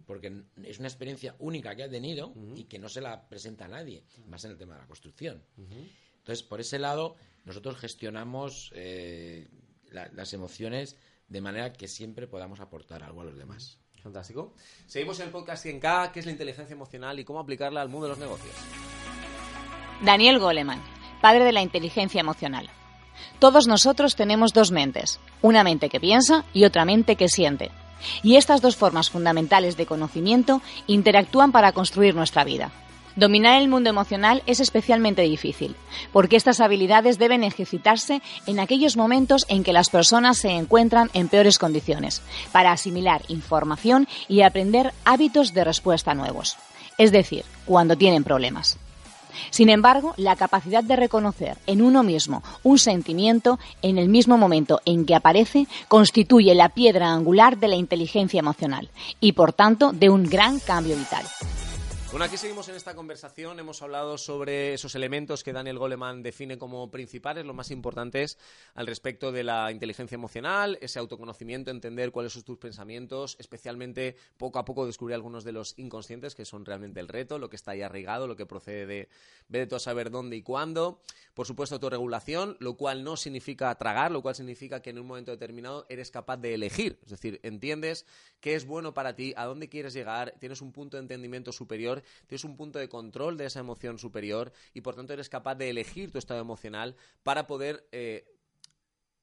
Porque es una experiencia única que ha tenido y que no se la presenta a nadie, más en el tema de la construcción. Entonces, por ese lado, nosotros gestionamos eh, la- las emociones de manera que siempre podamos aportar algo a los demás. Fantástico. Seguimos en el podcast 100K, qué es la inteligencia emocional y cómo aplicarla al mundo de los negocios. Daniel Goleman, padre de la inteligencia emocional. Todos nosotros tenemos dos mentes, una mente que piensa y otra mente que siente. Y estas dos formas fundamentales de conocimiento interactúan para construir nuestra vida. Dominar el mundo emocional es especialmente difícil, porque estas habilidades deben ejercitarse en aquellos momentos en que las personas se encuentran en peores condiciones, para asimilar información y aprender hábitos de respuesta nuevos. Es decir, cuando tienen problemas. Sin embargo, la capacidad de reconocer en uno mismo un sentimiento en el mismo momento en que aparece constituye la piedra angular de la inteligencia emocional y, por tanto, de un gran cambio vital. Bueno, aquí seguimos en esta conversación. Hemos hablado sobre esos elementos que Daniel Goleman define como principales, los más importantes al respecto de la inteligencia emocional, ese autoconocimiento, entender cuáles son tus pensamientos, especialmente poco a poco descubrir algunos de los inconscientes que son realmente el reto, lo que está ahí arraigado, lo que procede de ver de todo saber dónde y cuándo. Por supuesto, autorregulación, lo cual no significa tragar, lo cual significa que en un momento determinado eres capaz de elegir. Es decir, entiendes qué es bueno para ti, a dónde quieres llegar, tienes un punto de entendimiento superior, tienes un punto de control de esa emoción superior y por tanto eres capaz de elegir tu estado emocional para poder eh,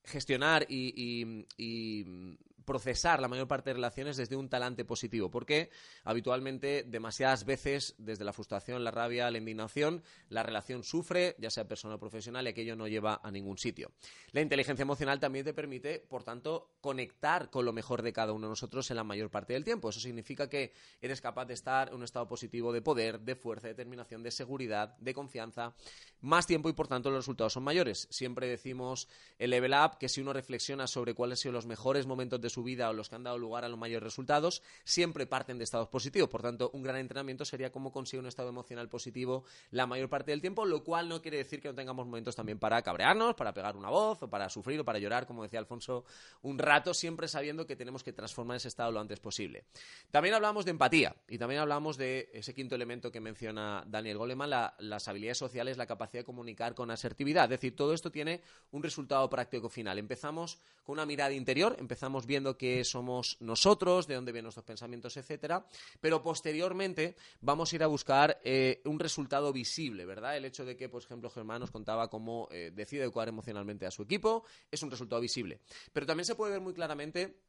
gestionar y, y- y procesar la mayor parte de relaciones desde un talante positivo, porque habitualmente demasiadas veces desde la frustración, la rabia, la indignación, la relación sufre, ya sea personal o profesional, y aquello no lleva a ningún sitio. La inteligencia emocional también te permite, por tanto, conectar con lo mejor de cada uno de nosotros en la mayor parte del tiempo. Eso significa que eres capaz de estar en un estado positivo de poder, de fuerza, de determinación, de seguridad, de confianza, más tiempo y por tanto los resultados son mayores. Siempre decimos en Level Up que si uno reflexiona sobre cuáles han sido los mejores momentos de vida o los que han dado lugar a los mayores resultados, siempre parten de estados positivos. Por tanto, un gran entrenamiento sería cómo conseguir un estado emocional positivo la mayor parte del tiempo, lo cual no quiere decir que no tengamos momentos también para cabrearnos, para pegar una voz o para sufrir o para llorar, como decía Alfonso, un rato, siempre sabiendo que tenemos que transformar ese estado lo antes posible. También hablamos de empatía y también hablamos de ese quinto elemento que menciona Daniel Goleman, la- las habilidades sociales, la capacidad de comunicar con asertividad. Es decir, todo esto tiene un resultado práctico final. Empezamos con una mirada interior, empezamos viendo qué somos nosotros, de dónde vienen nuestros pensamientos, etcétera, pero posteriormente vamos a ir a buscar eh, un resultado visible, ¿verdad? El hecho de que, por ejemplo, Germán nos contaba cómo eh, decide educar emocionalmente a su equipo, es un resultado visible. Pero también se puede ver muy claramente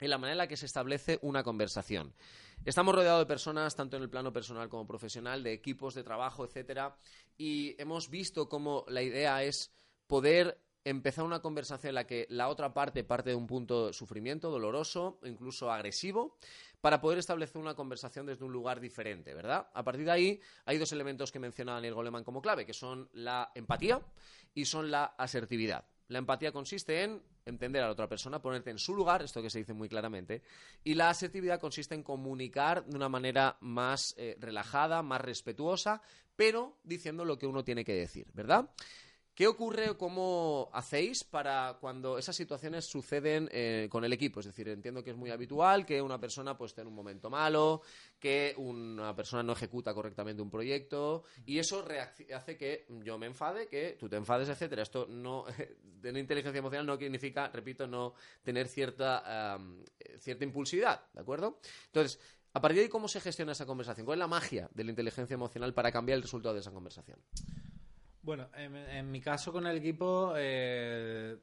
en la manera en la que se establece una conversación. Estamos rodeados de personas, tanto en el plano personal como profesional, de equipos de trabajo, etcétera, y hemos visto cómo la idea es poder empezar una conversación en la que la otra parte parte de un punto de sufrimiento, doloroso, incluso agresivo, para poder establecer una conversación desde un lugar diferente, ¿verdad? A partir de ahí hay dos elementos que menciona Daniel Goleman como clave, que son la empatía y son la asertividad. La empatía consiste en entender a la otra persona, ponerte en su lugar, esto que se dice muy claramente, y la asertividad consiste en comunicar de una manera más eh, relajada, más respetuosa, pero diciendo lo que uno tiene que decir, ¿verdad? ¿Qué ocurre o cómo hacéis para cuando esas situaciones suceden eh, con el equipo? Es decir, entiendo que es muy habitual que una persona pues, esté en un momento malo, que una persona no ejecuta correctamente un proyecto y eso hace que yo me enfade, que tú te enfades, etcétera. Esto no, tener inteligencia emocional no significa, repito, no tener cierta, cierta impulsividad, ¿de acuerdo? Entonces, a partir de ahí, ¿cómo se gestiona esa conversación? ¿Cuál es la magia de la inteligencia emocional para cambiar el resultado de esa conversación? Bueno, en, en mi caso con el equipo, eh,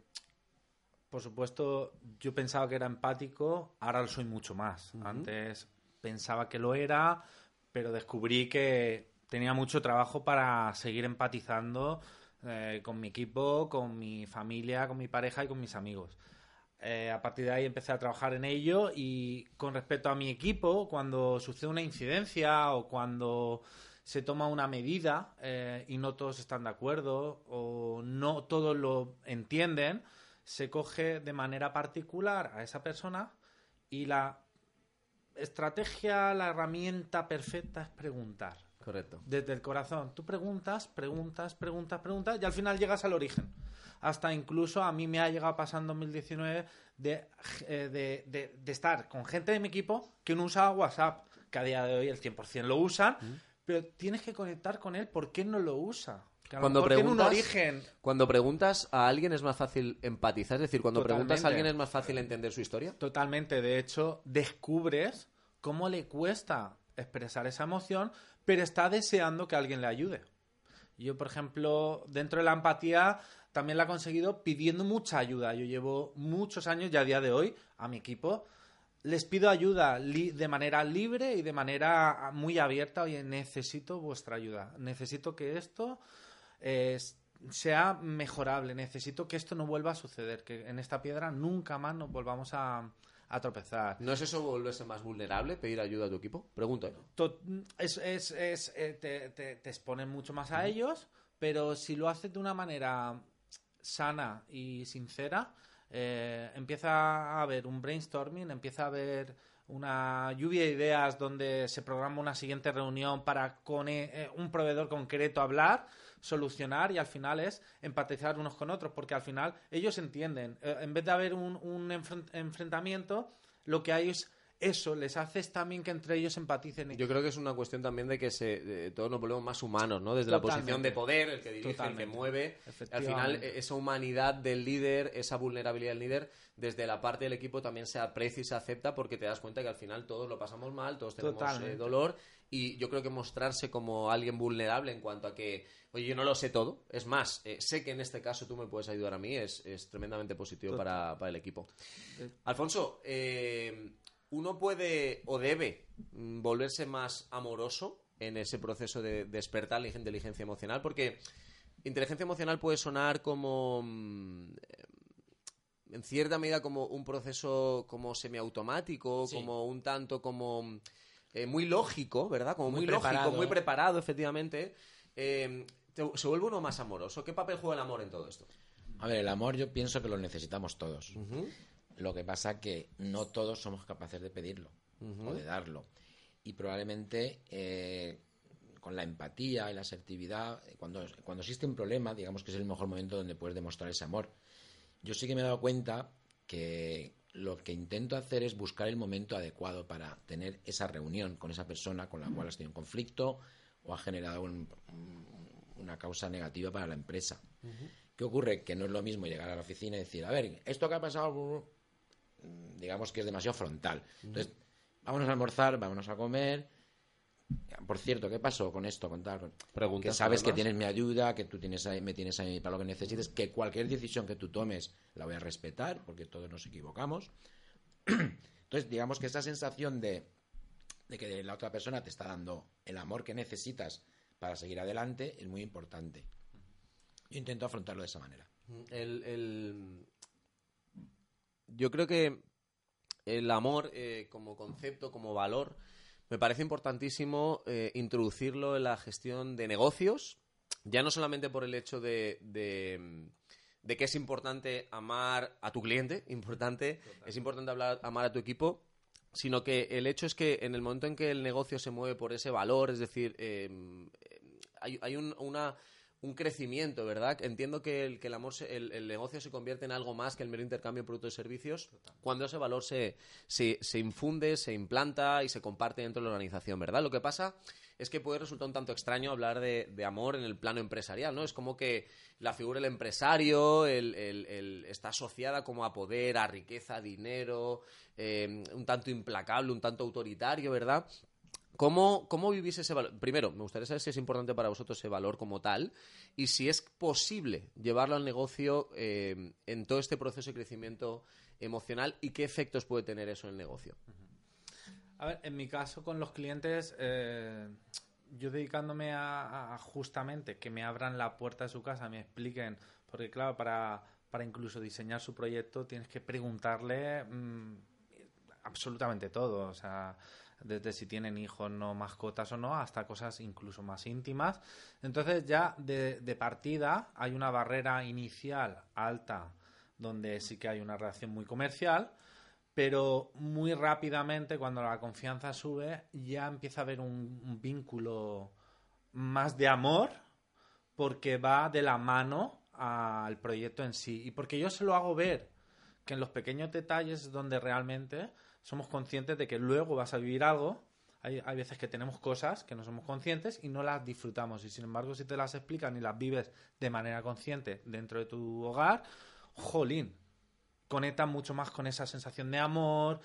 por supuesto, yo pensaba que era empático, ahora lo soy mucho más. Antes pensaba que lo era, pero descubrí que tenía mucho trabajo para seguir empatizando eh, con mi equipo, con mi familia, con mi pareja y con mis amigos. Eh, a partir de ahí empecé a trabajar en ello y con respecto a mi equipo, cuando sucede una incidencia o cuando se toma una medida eh, y no todos están de acuerdo o no todos lo entienden, se coge de manera particular a esa persona y la estrategia, la herramienta perfecta es preguntar. Correcto. Desde el corazón. Tú preguntas, preguntas, preguntas, preguntas y al final llegas al origen. Hasta incluso a mí me ha llegado pasando en 2019 de, eh, de, de, de estar con gente de mi equipo que no usaba WhatsApp, que a día de hoy el 100% lo usan, pero tienes que conectar con él. ¿Por qué no lo usa? Que a lo Cuando mejor tiene un preguntas, origen. cuando preguntas a alguien es más fácil empatizar, es decir, cuando preguntas a alguien es más fácil entender su historia. Totalmente. De hecho, descubres cómo le cuesta expresar esa emoción, pero está deseando que alguien le ayude. Yo, por ejemplo, dentro de la empatía también la he conseguido pidiendo mucha ayuda. Yo llevo muchos años, ya a día de hoy, a mi equipo. Les pido ayuda de manera libre y de manera muy abierta. Oye, necesito vuestra ayuda. Necesito que esto eh, sea mejorable. Necesito que esto no vuelva a suceder. Que en esta piedra nunca más nos volvamos a, a tropezar. ¿No es eso volverse más vulnerable, pedir ayuda a tu equipo? Pregunto. To- es, es- es, eh, te, te, te exponen mucho más a ellos, pero si lo haces de una manera sana y sincera, eh, empieza a haber un brainstorming, empieza a haber una lluvia de ideas donde se programa una siguiente reunión para con eh, eh, un proveedor concreto hablar, solucionar y al final es empatizar unos con otros, porque al final ellos entienden. Eh, en vez de haber un, un enfren- enfrentamiento, lo que hay es eso, les haces también que entre ellos empaticen. Yo creo que es una cuestión también de que se, de- todos nos volvemos más humanos, ¿no? Desde la posición de poder, el que dirige, el que mueve. Al final, eh, esa humanidad del líder, esa vulnerabilidad del líder, desde la parte del equipo también se aprecia y se acepta porque te das cuenta que al final todos lo pasamos mal, todos tenemos eh, dolor y yo creo que mostrarse como alguien vulnerable en cuanto a que, oye, yo no lo sé todo, es más, eh, sé que en este caso tú me puedes ayudar a mí, es, es tremendamente positivo para, para el equipo. Alfonso, eh, uno puede o debe mm, volverse más amoroso en ese proceso de despertar la inteligencia emocional, porque inteligencia emocional puede sonar como, mm, en cierta medida, como un proceso como semiautomático, Sí. como un tanto como mm, eh, muy lógico, ¿verdad? Como muy, Muy lógico, preparado. muy preparado, efectivamente. Eh, te- ¿Se vuelve uno más amoroso? ¿Qué papel juega el amor en todo esto? A ver, el amor yo pienso que lo necesitamos todos. Lo que pasa que no todos somos capaces de pedirlo o de darlo. Y probablemente eh, con la empatía y la asertividad, eh, cuando, cuando existe un problema, digamos que es el mejor momento donde puedes demostrar ese amor. Yo sí que me he dado cuenta que lo que intento hacer es buscar el momento adecuado para tener esa reunión con esa persona con la cual has tenido un conflicto o ha generado un- un- una causa negativa para la empresa. ¿Qué ocurre? Que no es lo mismo llegar a la oficina y decir, a ver, esto que ha pasado, digamos que es demasiado frontal. Entonces, vámonos a almorzar, vámonos a comer. Por cierto, ¿qué pasó con esto, con tal? con- que sabes que tienes mi ayuda, que tú tienes ahí, me tienes ahí para lo que necesites, que cualquier decisión que tú tomes la voy a respetar, porque todos nos equivocamos. Entonces, digamos que esa sensación de, de que la otra persona te está dando el amor que necesitas para seguir adelante es muy importante. Yo intento afrontarlo de esa manera. El, el- Yo creo que el amor eh, como concepto, como valor, me parece importantísimo eh, introducirlo en la gestión de negocios, ya no solamente por el hecho de, de, de que es importante amar a tu cliente, importante, es importante hablar, amar a tu equipo, sino que el hecho es que en el momento en que el negocio se mueve por ese valor, es decir, eh, hay, hay un, una- un crecimiento, ¿verdad? Entiendo que el, que el, amor se- el, el negocio se convierte en algo más que el mero intercambio de productos y servicios cuando ese valor se, se, se infunde, se implanta y se comparte dentro de la organización, ¿verdad? Lo que pasa es que puede resultar un tanto extraño hablar de, de amor en el plano empresarial, ¿no? Es como que la figura del empresario el- está asociada como a poder, a riqueza, a dinero, eh, un tanto implacable, un tanto autoritario, ¿verdad? ¿Cómo, ¿Cómo vivís ese valor? Primero, me gustaría saber si es importante para vosotros ese valor como tal y si es posible llevarlo al negocio eh, en todo este proceso de crecimiento emocional y qué efectos puede tener eso en el negocio. A ver, en mi caso con los clientes, eh, yo dedicándome a, justamente que me abran la puerta de su casa, me expliquen, porque claro, para, para incluso diseñar su proyecto tienes que preguntarle mm, absolutamente todo, o sea, desde si tienen hijos, no mascotas o no, hasta cosas incluso más íntimas. Entonces ya de, partida hay una barrera inicial alta donde sí que hay una relación muy comercial, pero muy rápidamente cuando la confianza sube ya empieza a haber un, vínculo más de amor porque va de la mano al proyecto en sí y porque yo se lo hago ver que en los pequeños detalles es donde realmente somos conscientes de que luego vas a vivir algo. Hay, hay, veces que tenemos cosas que no somos conscientes y no las disfrutamos. Y sin embargo, si te las explican y las vives de manera consciente dentro de tu hogar, jolín, conecta mucho más con esa sensación de amor.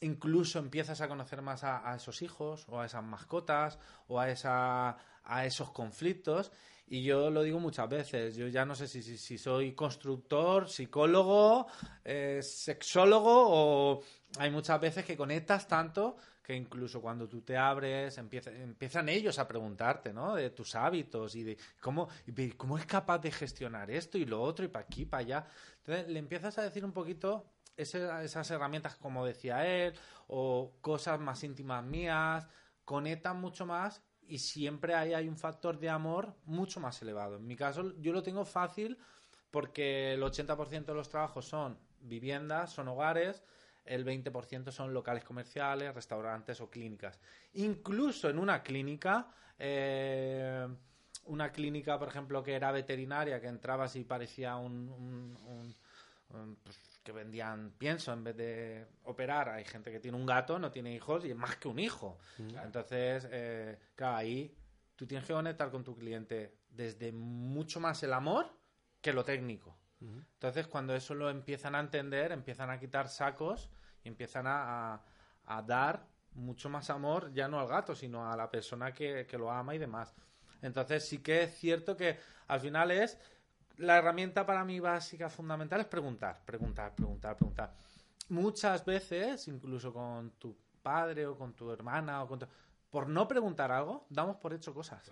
Incluso empiezas a conocer más a, esos hijos o a esas mascotas o a, esa, a esos conflictos. Y yo lo digo muchas veces, yo ya no sé si, si, soy constructor, psicólogo, eh, sexólogo o hay muchas veces que conectas tanto que incluso cuando tú te abres empiezan ellos a preguntarte ¿no? de tus hábitos y de cómo, cómo es capaz de gestionar esto y lo otro y para aquí, para allá. Entonces le empiezas a decir un poquito esas herramientas como decía él o cosas más íntimas mías, conectan mucho más y siempre ahí hay un factor de amor mucho más elevado. En mi caso yo lo tengo fácil porque el 80% de los trabajos son viviendas, son hogares, el 20% son locales comerciales, restaurantes o clínicas. Incluso en una clínica, eh, una clínica, por ejemplo, que era veterinaria, que entrabas y parecía un, pues, que vendían pienso en vez de operar. Hay gente que tiene un gato, no tiene hijos y es más que un hijo. Mm. Entonces, eh, claro, ahí tú tienes que conectar con tu cliente desde mucho más el amor que lo técnico. Entonces, cuando eso lo empiezan a entender, empiezan a quitar sacos y empiezan a, dar mucho más amor, ya no al gato, sino a la persona que, lo ama y demás. Entonces, sí que es cierto que al final es la herramienta para mí básica, fundamental, es preguntar, preguntar, preguntar, preguntar. Muchas veces, incluso con tu padre o con tu hermana o con por no preguntar algo, damos por hecho cosas.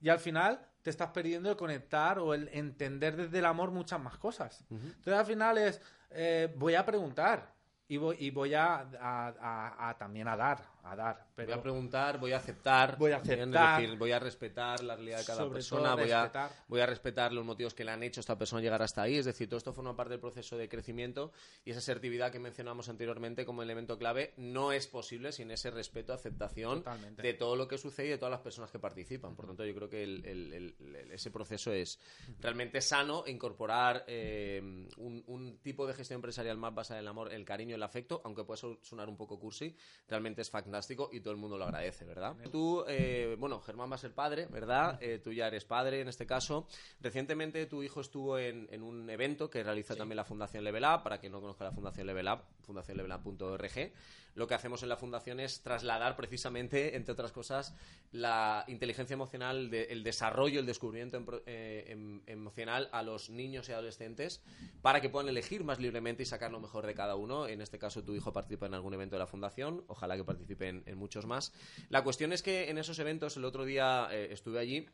Y al final te estás perdiendo el conectar o el entender desde el amor muchas más cosas. Entonces al final es, eh, voy a preguntar y voy, y voy a, a, también a dar, a dar. Pero voy a preguntar, voy a aceptar. Voy a aceptar. voy a respetar la realidad de cada persona, voy a, voy a respetar los motivos que le han hecho a esta persona llegar hasta ahí. Es decir, todo esto forma parte del proceso de crecimiento y esa asertividad que mencionamos anteriormente como elemento clave no es posible sin ese respeto, aceptación de todo lo que sucede y de todas las personas que participan. Por tanto, yo creo que ese proceso es realmente sano incorporar eh, un, un, tipo de gestión empresarial más basada en el amor, el cariño, el afecto, aunque pueda sonar un poco cursi, realmente es fantástico y todo el mundo lo agradece, ¿verdad? Tú, eh, bueno, Germán va a ser padre, ¿verdad? Eh, tú ya eres padre en este caso. Recientemente tu hijo estuvo en, un evento que realiza también la Fundación Level Up. Para quien no conozca la Fundación Level Up, fundacionlevelup.org. Lo que hacemos en la fundación es trasladar precisamente, entre otras cosas, la inteligencia emocional, el desarrollo, el descubrimiento eh, em, emocional a los niños y adolescentes para que puedan elegir más libremente y sacar lo mejor de cada uno. En este caso, tu hijo participa en algún evento de la fundación. Ojalá que participe en, muchos más. La cuestión es que en esos eventos, el otro día eh, estuve allí,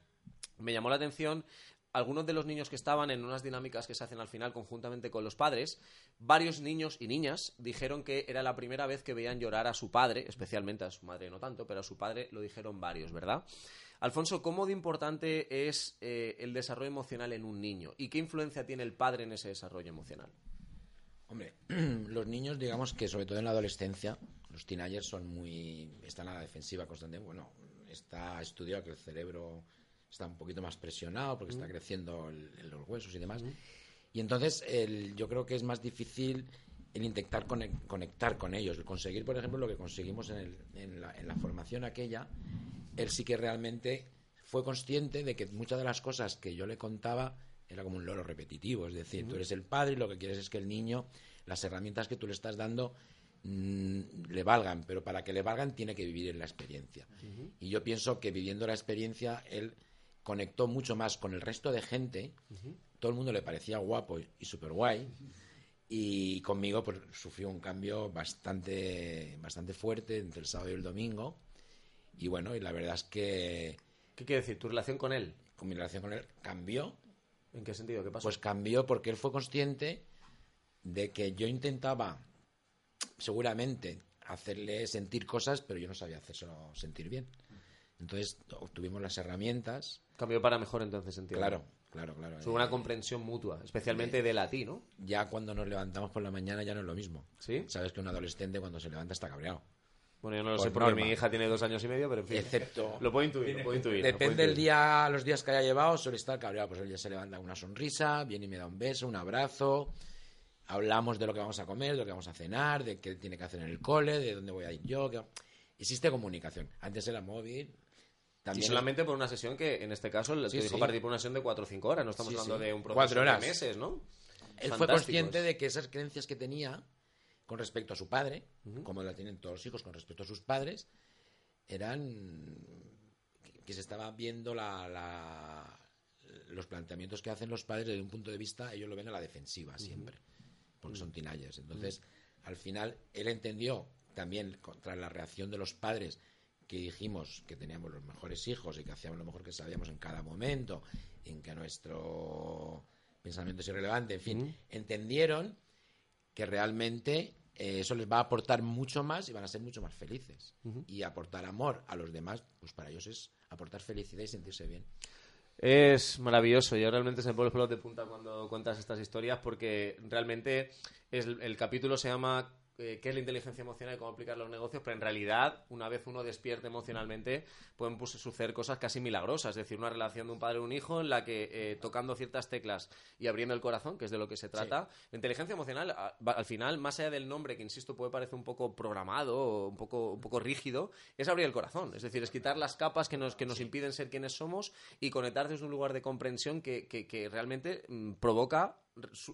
me llamó la atención algunos de los niños que estaban en unas dinámicas que se hacen al final conjuntamente con los padres, varios niños y niñas dijeron que era la primera vez que veían llorar a su padre, especialmente a su madre no tanto, pero a su padre lo dijeron varios, ¿verdad? Alfonso, ¿cómo de importante es eh, el desarrollo emocional en un niño? ¿Y qué influencia tiene el padre en ese desarrollo emocional? Hombre, los niños, digamos que sobre todo en la adolescencia, los teenagers son muy. están a la defensiva constante. Bueno, está estudiado que el cerebro está un poquito más presionado porque está mm. creciendo los huesos y demás. Mm. Y entonces yo creo que es más difícil el intentar conectar con ellos, el conseguir, por ejemplo, lo que conseguimos en, la, formación aquella, él sí que realmente fue consciente de que muchas de las cosas que yo le contaba era como un loro repetitivo, es decir, tú mm. eres el padre y lo que quieres es que el niño, las herramientas que tú le estás dando, le valgan, pero para que le valgan tiene que vivir en la experiencia. Y yo pienso que viviendo la experiencia, él conectó mucho más con el resto de gente. Todo el mundo le parecía guapo y súper guay. Y conmigo pues sufrió un cambio bastante, bastante fuerte entre el sábado y el domingo. Y bueno, y la verdad es que ¿Qué quiere decir? ¿Tu relación con él? con mi relación con él cambió. ¿En qué sentido? ¿Qué pasó? Pues cambió porque él fue consciente de que yo intentaba, seguramente, hacerle sentir cosas, pero yo no sabía hacerlo sentir bien. Entonces obtuvimos las herramientas. Cambió para mejor entonces, entiendo. Claro, claro, claro. Es una comprensión mutua, especialmente de la ti, ¿no? Ya cuando nos levantamos por la mañana ya no es lo mismo. ¿Sí? Sabes que un adolescente cuando se levanta está cabreado. Bueno, yo no lo Por sé porque norma. mi hija tiene dos años y medio, pero en fin. Excepto- Lo puedo intuir, lo puedo intuir. Depende del día, los días que haya llevado, suele estar cabreado. Pues él ya se levanta con una sonrisa, viene y me da un beso, un abrazo. Hablamos de lo que vamos a comer, de lo que vamos a cenar, de qué tiene que hacer en el cole, de dónde voy a ir yo. que- Existe comunicación. Antes era móvil. Y También solamente por una sesión que, en este caso, el Sí, que dijo sí. participó una sesión de 4 o 5 horas. No estamos Sí, hablando de un proceso Cuatro horas. de meses, ¿no? Él fue consciente de que esas creencias que tenía con respecto a su padre, como la tienen todos los hijos con respecto a sus padres, eran que- que se estaba viendo la, la- los planteamientos que hacen los padres desde un punto de vista, ellos lo ven a la defensiva siempre, porque son teenagers. Entonces, al final, él entendió también contra la reacción de los padres que dijimos que teníamos los mejores hijos y que hacíamos lo mejor que sabíamos en cada momento, en que nuestro pensamiento es irrelevante, en fin, entendieron que realmente eh, eso les va a aportar mucho más y van a ser mucho más felices. Y aportar amor a los demás, pues para ellos es aportar felicidad y sentirse bien. Es maravilloso. Yo realmente se me pone los pelos de punta cuando cuentas estas historias porque realmente el capítulo se llama ¿Qué es la inteligencia emocional y cómo aplicar los negocios? Pero en realidad, una vez uno despierte emocionalmente, pueden pues, suceder cosas casi milagrosas. Es decir, una relación de un padre y un hijo en la que eh, tocando ciertas teclas y abriendo el corazón, que es de lo que se trata, la inteligencia emocional, a- va- al final, más allá del nombre, que insisto puede parecer un poco programado o un poco, un poco rígido, es abrir el corazón. Es decir, es quitar las capas que nos, que nos impiden ser quienes somos y conectar desde un lugar de comprensión que, que- que realmente mm, provoca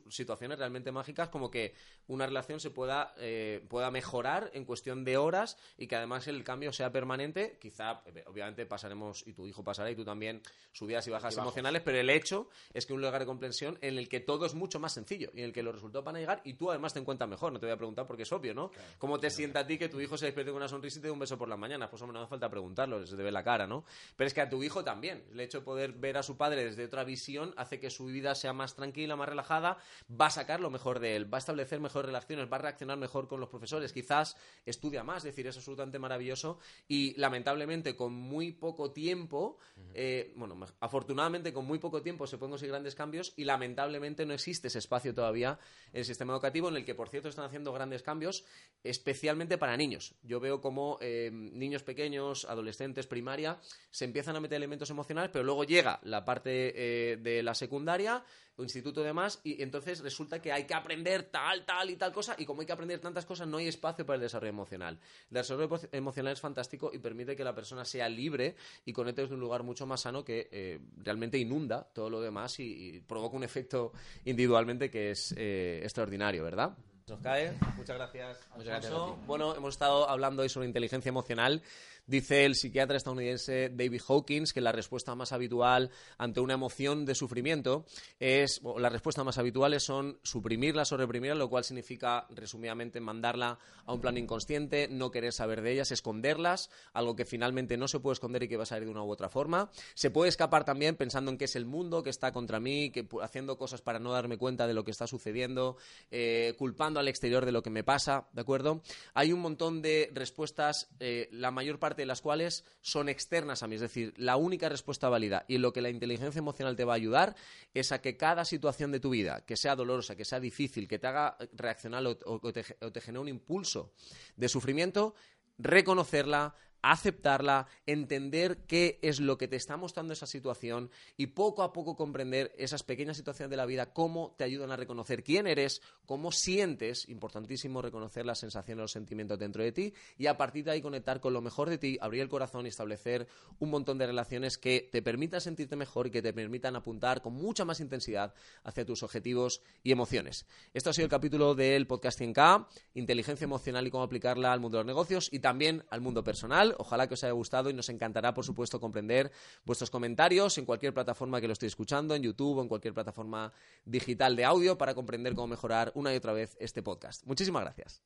situaciones realmente mágicas como que una relación se pueda, eh, pueda mejorar en cuestión de horas y que además el cambio sea permanente. Quizá, eh, obviamente, pasaremos, y tu hijo pasará, y tú también, subidas y bajas Y emocionales, pero el hecho es que un lugar de comprensión en el que todo es mucho más sencillo y en el que los resultados van a llegar y tú además te encuentras mejor. No te voy a preguntar porque es obvio, ¿no? ¿Cómo te sienta a ti que tu hijo se despierte con una sonrisa y te dé un beso por la mañana? Pues hombre, no hace falta preguntarlo, se te ve la cara, ¿no? Pero es que a tu hijo también. El hecho de poder ver a su padre desde otra visión hace que su vida sea más tranquila, más relajada, va a sacar lo mejor de él, va a establecer mejores relaciones, va a reaccionar mejor con los profesores, quizás estudia más, es decir, es absolutamente maravilloso. Y lamentablemente con muy poco tiempo, eh, bueno, me- afortunadamente con muy poco tiempo se pueden conseguir grandes cambios y lamentablemente no existe ese espacio todavía en el sistema educativo en el que, por cierto, están haciendo grandes cambios, especialmente para niños. Yo veo como eh, niños pequeños, adolescentes, primaria, se empiezan a meter elementos emocionales, pero luego llega la parte eh, de la secundaria o instituto de más y entonces resulta que hay que aprender tal, tal y tal cosa y como hay que aprender tantas cosas no hay espacio para el desarrollo emocional. El desarrollo emo- emocional es fantástico y permite que la persona sea libre y conecte desde un lugar mucho más sano que eh, realmente inunda todo lo demás y, y provoca un efecto individualmente que es eh, extraordinario, ¿verdad? Nos cae. Muchas gracias. Muchas gracias. Bueno, hemos estado hablando hoy sobre inteligencia emocional. Dice el psiquiatra estadounidense David Hawkins que la respuesta más habitual ante una emoción de sufrimiento es, o las respuestas más habituales son suprimirla o reprimirla, lo cual significa, resumidamente, mandarla a un plano inconsciente, no querer saber de ellas, esconderlas, algo que finalmente no se puede esconder y que va a salir de una u otra forma. Se puede escapar también pensando en que es el mundo que está contra mí, que haciendo cosas para no darme cuenta de lo que está sucediendo, eh, culpando al exterior de lo que me pasa, ¿de acuerdo? Hay un montón de respuestas, eh, la mayor parte de las cuales son externas a mí, es decir, la única respuesta válida y lo que la inteligencia emocional te va a ayudar es a que cada situación de tu vida, que sea dolorosa, que sea difícil, que te haga reaccionar o, te genere un impulso de sufrimiento, reconocerla, aceptarla, entender qué es lo que te está mostrando esa situación y poco a poco comprender esas pequeñas situaciones de la vida, cómo te ayudan a reconocer quién eres, cómo sientes, importantísimo reconocer las sensaciones, los sentimientos dentro de ti y a partir de ahí conectar con lo mejor de ti, abrir el corazón y establecer un montón de relaciones que te permitan sentirte mejor y que te permitan apuntar con mucha más intensidad hacia tus objetivos y emociones. Esto ha sido el capítulo del podcast 100K, inteligencia emocional y cómo aplicarla al mundo de los negocios y también al mundo personal. Ojalá que os haya gustado y nos encantará, por supuesto, comprender vuestros comentarios en cualquier plataforma que lo estéis escuchando, en YouTube o en cualquier plataforma digital de audio para comprender cómo mejorar una y otra vez este podcast. Muchísimas gracias.